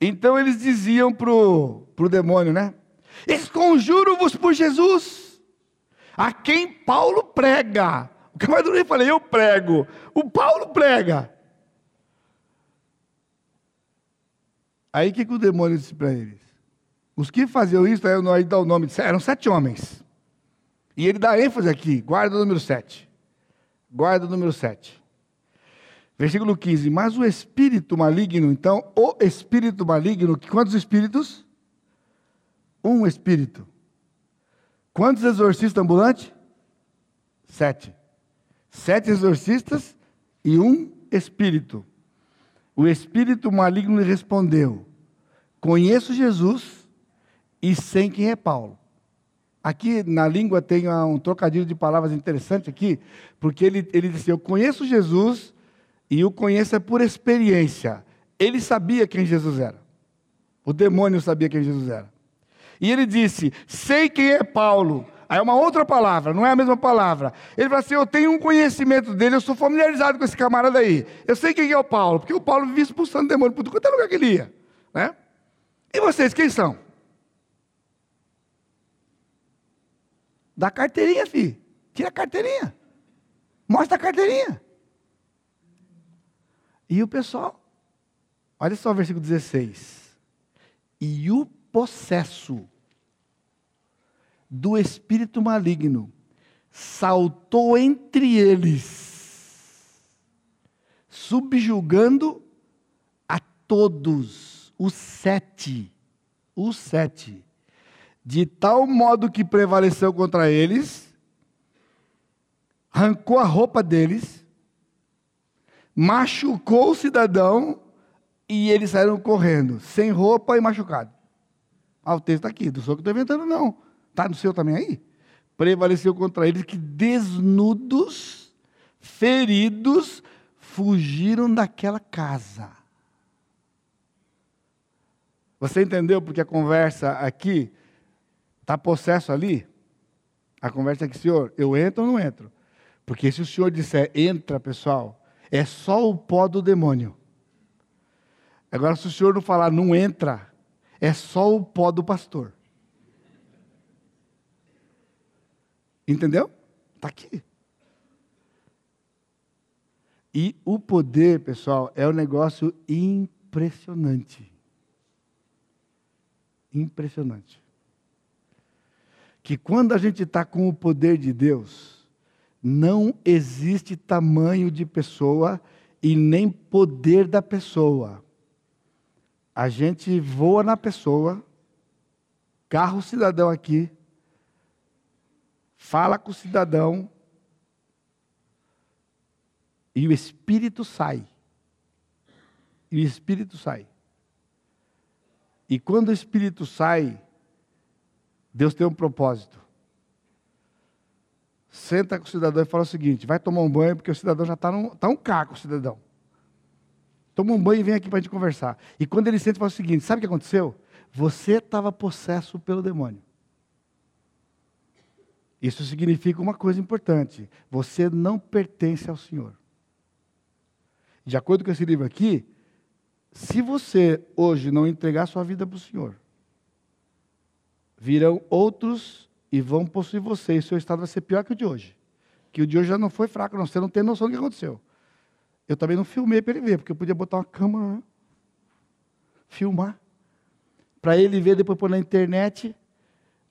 Então eles diziam para o demônio, né? Esconjuro-vos por Jesus, a quem Paulo prega. O camarada nem falei, eu prego. O Paulo prega. Aí o que, que o demônio disse para eles? Os que faziam isso, aí não dá o nome, eram sete homens. E ele dá ênfase aqui, guarda número sete. Guarda número sete. Versículo 15. Mas o espírito maligno, então, o espírito maligno, quantos espíritos? Um espírito. Quantos exorcistas ambulantes? Sete. Sete exorcistas e um espírito. O espírito maligno lhe respondeu: Conheço Jesus e sei quem é Paulo. Aqui na língua tem um trocadilho de palavras interessante aqui, porque ele, ele disse: Eu conheço Jesus e o conheça por experiência. Ele sabia quem Jesus era. O demônio sabia quem Jesus era. E ele disse: Sei quem é Paulo. Aí é uma outra palavra, não é a mesma palavra. Ele falou assim: Eu tenho um conhecimento dele, eu sou familiarizado com esse camarada aí. Eu sei quem é o Paulo, porque o Paulo vivia expulsando demônio por todo lugar que ele ia. Né? E vocês, quem são? Dá carteirinha, filho. Tira a carteirinha. Mostra a carteirinha. E o pessoal, olha só o versículo 16. E o possesso do espírito maligno saltou entre eles, subjugando a todos, os sete, os sete, de tal modo que prevaleceu contra eles, arrancou a roupa deles, machucou o cidadão e eles saíram correndo, sem roupa e machucado. Ah, o texto está aqui, do que estou inventando, não. Está no seu também aí? Prevaleceu contra eles que desnudos, feridos, fugiram daquela casa. Você entendeu porque a conversa aqui está possesso ali? A conversa aqui, senhor, eu entro ou não entro? Porque se o senhor disser entra, pessoal, é só o pó do demônio. Agora, se o senhor não falar não entra, é só o pó do pastor. Entendeu? Está aqui. E o poder, pessoal, é um negócio impressionante. Impressionante. Que quando a gente está com o poder de Deus, não existe tamanho de pessoa e nem poder da pessoa. A gente voa na pessoa, carro o cidadão aqui, fala com o cidadão e o espírito sai. E o espírito sai. E quando o espírito sai, Deus tem um propósito senta com o cidadão e fala o seguinte: vai tomar um banho, porque o cidadão já está tá um caco, o cidadão. Toma um banho e vem aqui para a gente conversar. E quando ele senta, fala o seguinte: sabe o que aconteceu? Você estava possesso pelo demônio. Isso significa uma coisa importante: você não pertence ao Senhor. De acordo com esse livro aqui, se você hoje não entregar sua vida para o Senhor, virão outros e vão possuir você, e seu estado vai ser pior que o de hoje. Que o de hoje já não foi fraco, não. Você não tem noção do que aconteceu. Eu também não filmei para ele ver, porque eu podia botar uma câmera, né? filmar, para ele ver, depois pôr na internet.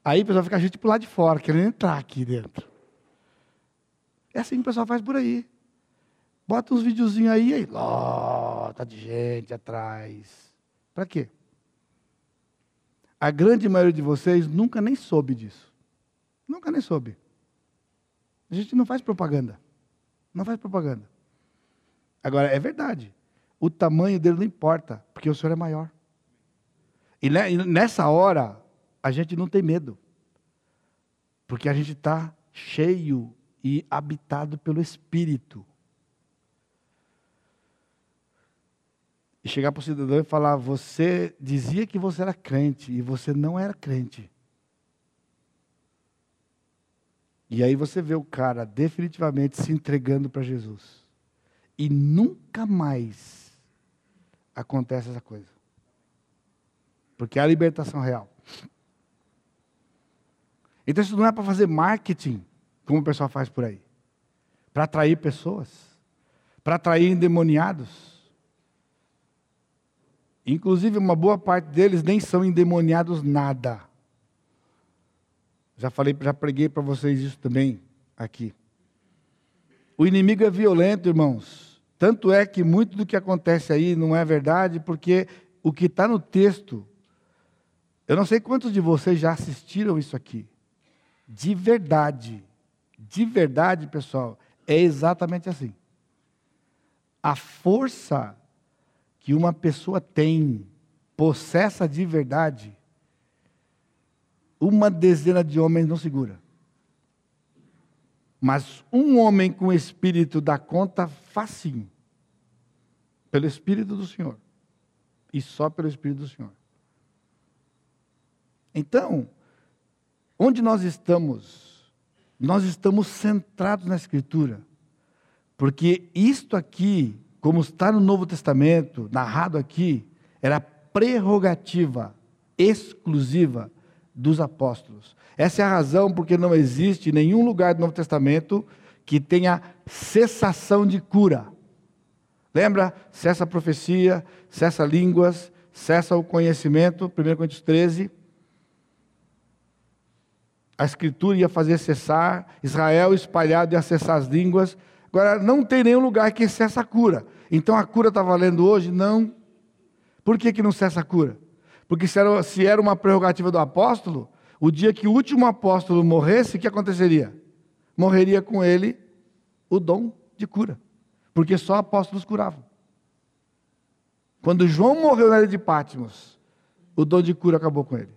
Aí o pessoal fica a gente para lado de fora, querendo entrar aqui dentro. É assim que o pessoal faz por aí. Bota uns videozinhos aí, aí, lota de gente atrás. Para quê? A grande maioria de vocês nunca nem soube disso. Nunca nem soube. A gente não faz propaganda. Não faz propaganda. Agora, é verdade. O tamanho dele não importa, porque o Senhor é maior. E nessa hora, a gente não tem medo. Porque a gente está cheio e habitado pelo Espírito. E chegar para o cidadão e falar: Você dizia que você era crente e você não era crente. E aí você vê o cara definitivamente se entregando para Jesus. E nunca mais acontece essa coisa. Porque é a libertação real. Então isso não é para fazer marketing, como o pessoal faz por aí. Para atrair pessoas. Para atrair endemoniados. Inclusive, uma boa parte deles nem são endemoniados nada. Já falei, já preguei para vocês isso também aqui. O inimigo é violento, irmãos. Tanto é que muito do que acontece aí não é verdade, porque o que está no texto, eu não sei quantos de vocês já assistiram isso aqui. De verdade, de verdade, pessoal, é exatamente assim. A força que uma pessoa tem, possessa de verdade, uma dezena de homens não segura. Mas um homem com espírito dá conta facinho. Pelo espírito do Senhor. E só pelo espírito do Senhor. Então, onde nós estamos? Nós estamos centrados na Escritura. Porque isto aqui, como está no Novo Testamento, narrado aqui, era prerrogativa exclusiva dos apóstolos. Essa é a razão porque não existe nenhum lugar do Novo Testamento que tenha cessação de cura. Lembra? Cessa a profecia, cessa línguas, cessa o conhecimento, 1 Coríntios 13. A escritura ia fazer cessar, Israel espalhado ia cessar as línguas. Agora, não tem nenhum lugar que cessa a cura. Então a cura está valendo hoje? Não. Por que, que não cessa a cura? Porque se era, se era uma prerrogativa do apóstolo, o dia que o último apóstolo morresse, o que aconteceria? Morreria com ele o dom de cura. Porque só apóstolos curavam. Quando João morreu na ilha de Patmos, o dom de cura acabou com ele.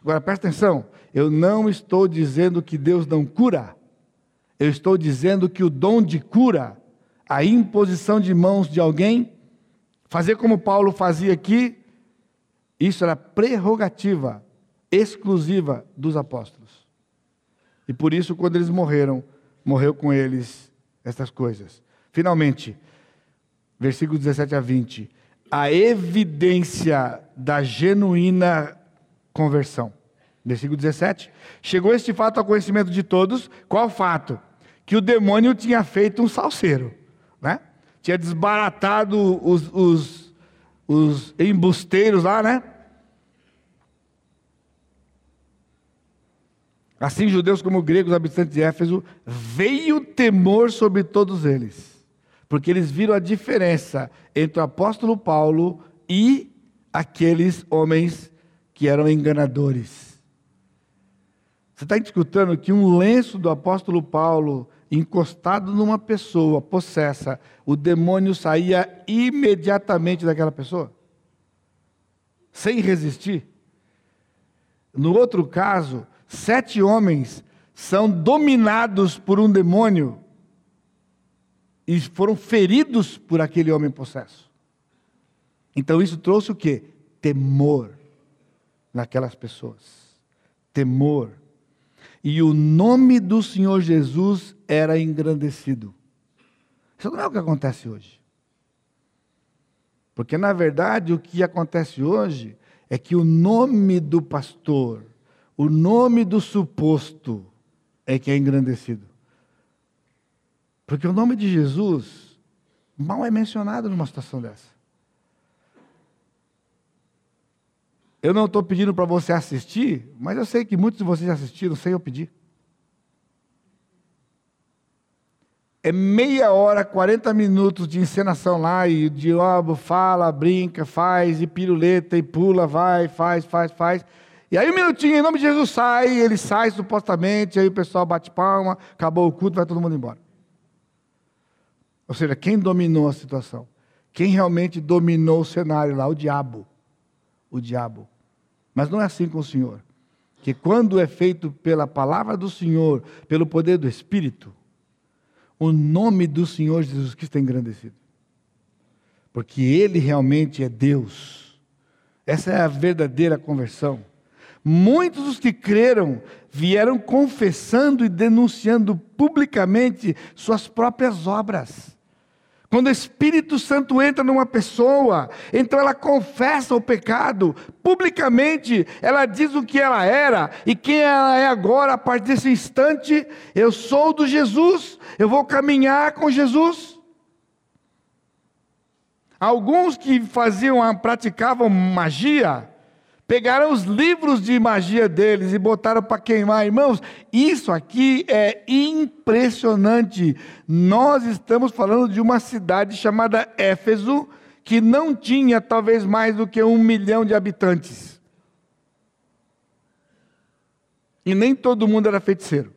Agora presta atenção, eu não estou dizendo que Deus não cura. Eu estou dizendo que o dom de cura, a imposição de mãos de alguém, fazer como Paulo fazia aqui, isso era prerrogativa exclusiva dos apóstolos. E por isso, quando eles morreram, morreu com eles estas coisas. Finalmente, versículos 17 a 20. A evidência da genuína conversão. Versículo 17. Chegou este fato ao conhecimento de todos. Qual fato? Que o demônio tinha feito um salseiro. Né? Tinha desbaratado os, os os embusteiros lá, né? Assim, judeus como gregos, habitantes de Éfeso, veio temor sobre todos eles, porque eles viram a diferença entre o apóstolo Paulo e aqueles homens que eram enganadores. Você está escutando que um lenço do apóstolo Paulo encostado numa pessoa possessa, o demônio saía imediatamente daquela pessoa, sem resistir. No outro caso, sete homens são dominados por um demônio e foram feridos por aquele homem possesso. Então isso trouxe o que? Temor naquelas pessoas. Temor e o nome do Senhor Jesus era engrandecido. Isso não é o que acontece hoje. Porque, na verdade, o que acontece hoje é que o nome do pastor, o nome do suposto, é que é engrandecido. Porque o nome de Jesus mal é mencionado numa situação dessa. Eu não estou pedindo para você assistir, mas eu sei que muitos de vocês assistiram sem eu pedir. é meia hora, 40 minutos de encenação lá, e o diabo fala, brinca, faz, e piruleta, e pula, vai, faz, faz, faz. E aí um minutinho, em nome de Jesus, sai, ele sai supostamente, aí o pessoal bate palma, acabou o culto, vai todo mundo embora. Ou seja, quem dominou a situação? Quem realmente dominou o cenário lá? O diabo. O diabo. Mas não é assim com o Senhor. Que quando é feito pela palavra do Senhor, pelo poder do Espírito, o nome do Senhor Jesus Cristo é engrandecido. Porque Ele realmente é Deus. Essa é a verdadeira conversão. Muitos dos que creram vieram confessando e denunciando publicamente suas próprias obras. Quando o Espírito Santo entra numa pessoa, então ela confessa o pecado publicamente, ela diz o que ela era e quem ela é agora, a partir desse instante, eu sou do Jesus, eu vou caminhar com Jesus. Alguns que faziam, praticavam magia, pegaram os livros de magia deles e botaram para queimar. Irmãos, isso aqui é impressionante. Nós estamos falando de uma cidade chamada Éfeso, que não tinha talvez mais do que um milhão de habitantes. E nem todo mundo era feiticeiro.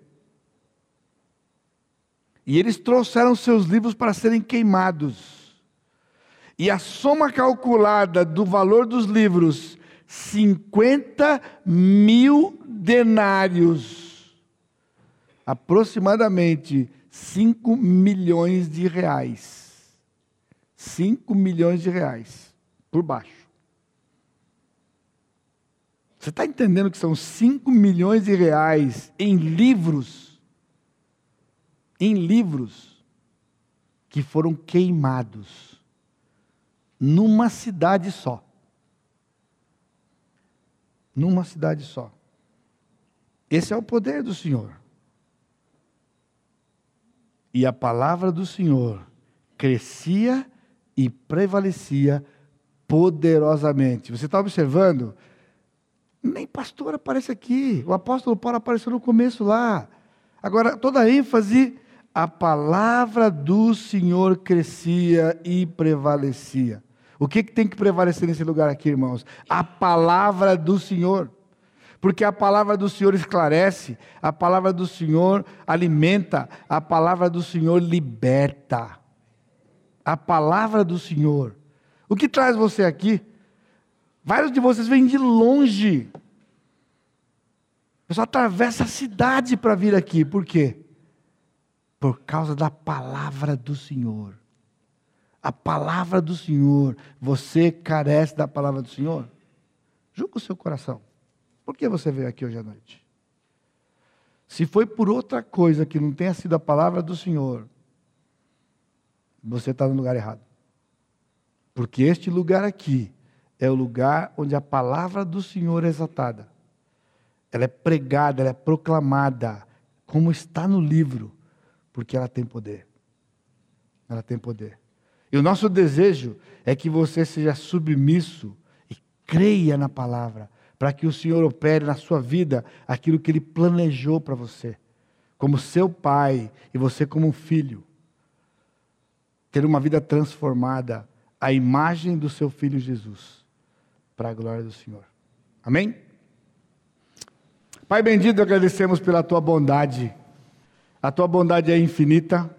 E eles trouxeram seus livros para serem queimados. E a soma calculada do valor dos livros 50 mil denários, aproximadamente 5 milhões de reais. 5 milhões de reais por baixo. Você está entendendo que são 5 milhões de reais em livros? Em livros que foram queimados numa cidade só numa cidade só. Esse é o poder do Senhor. E a palavra do Senhor crescia e prevalecia poderosamente. Você está observando? Nem pastor aparece aqui. O apóstolo Paulo apareceu no começo lá. Agora, toda a ênfase, a palavra do Senhor crescia e prevalecia. O que, que tem que prevalecer nesse lugar aqui, irmãos? A palavra do Senhor. Porque a palavra do Senhor esclarece, a palavra do Senhor alimenta, a palavra do Senhor liberta. A palavra do Senhor. O que traz você aqui? Vários de vocês vêm de longe. Você atravessa a cidade para vir aqui. Por quê? Por causa da palavra do Senhor a palavra do Senhor, você carece da palavra do Senhor? Julga o seu coração. Por que você veio aqui hoje à noite? Se foi por outra coisa que não tenha sido a palavra do Senhor, você está no lugar errado. Porque este lugar aqui é o lugar onde a palavra do Senhor é exaltada. Ela é pregada, ela é proclamada, como está no livro, porque ela tem poder. Ela tem poder. E o nosso desejo é que você seja submisso e creia na palavra, para que o Senhor opere na sua vida aquilo que Ele planejou para você, como seu pai e você como um filho. Ter uma vida transformada à imagem do seu filho Jesus, para a glória do Senhor. Amém? Pai bendito, agradecemos pela tua bondade. A tua bondade é infinita.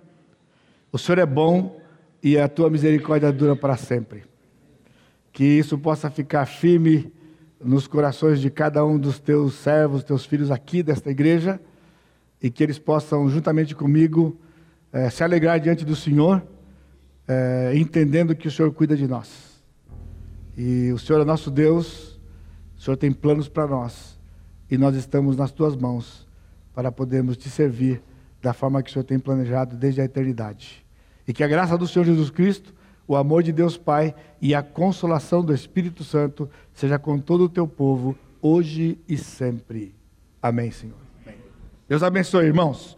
O Senhor é bom e a tua misericórdia dura para sempre. Que isso possa ficar firme nos corações de cada um dos teus servos, teus filhos aqui desta igreja, e que eles possam, juntamente comigo, eh, se alegrar diante do Senhor, eh, entendendo que o Senhor cuida de nós. E o Senhor é nosso Deus, o Senhor tem planos para nós, e nós estamos nas tuas mãos para podermos te servir da forma que o Senhor tem planejado desde a eternidade. E que a graça do Senhor Jesus Cristo, o amor de Deus Pai e a consolação do Espírito Santo seja com todo o teu povo, hoje e sempre. Amém, Senhor. Amém. Deus abençoe, irmãos.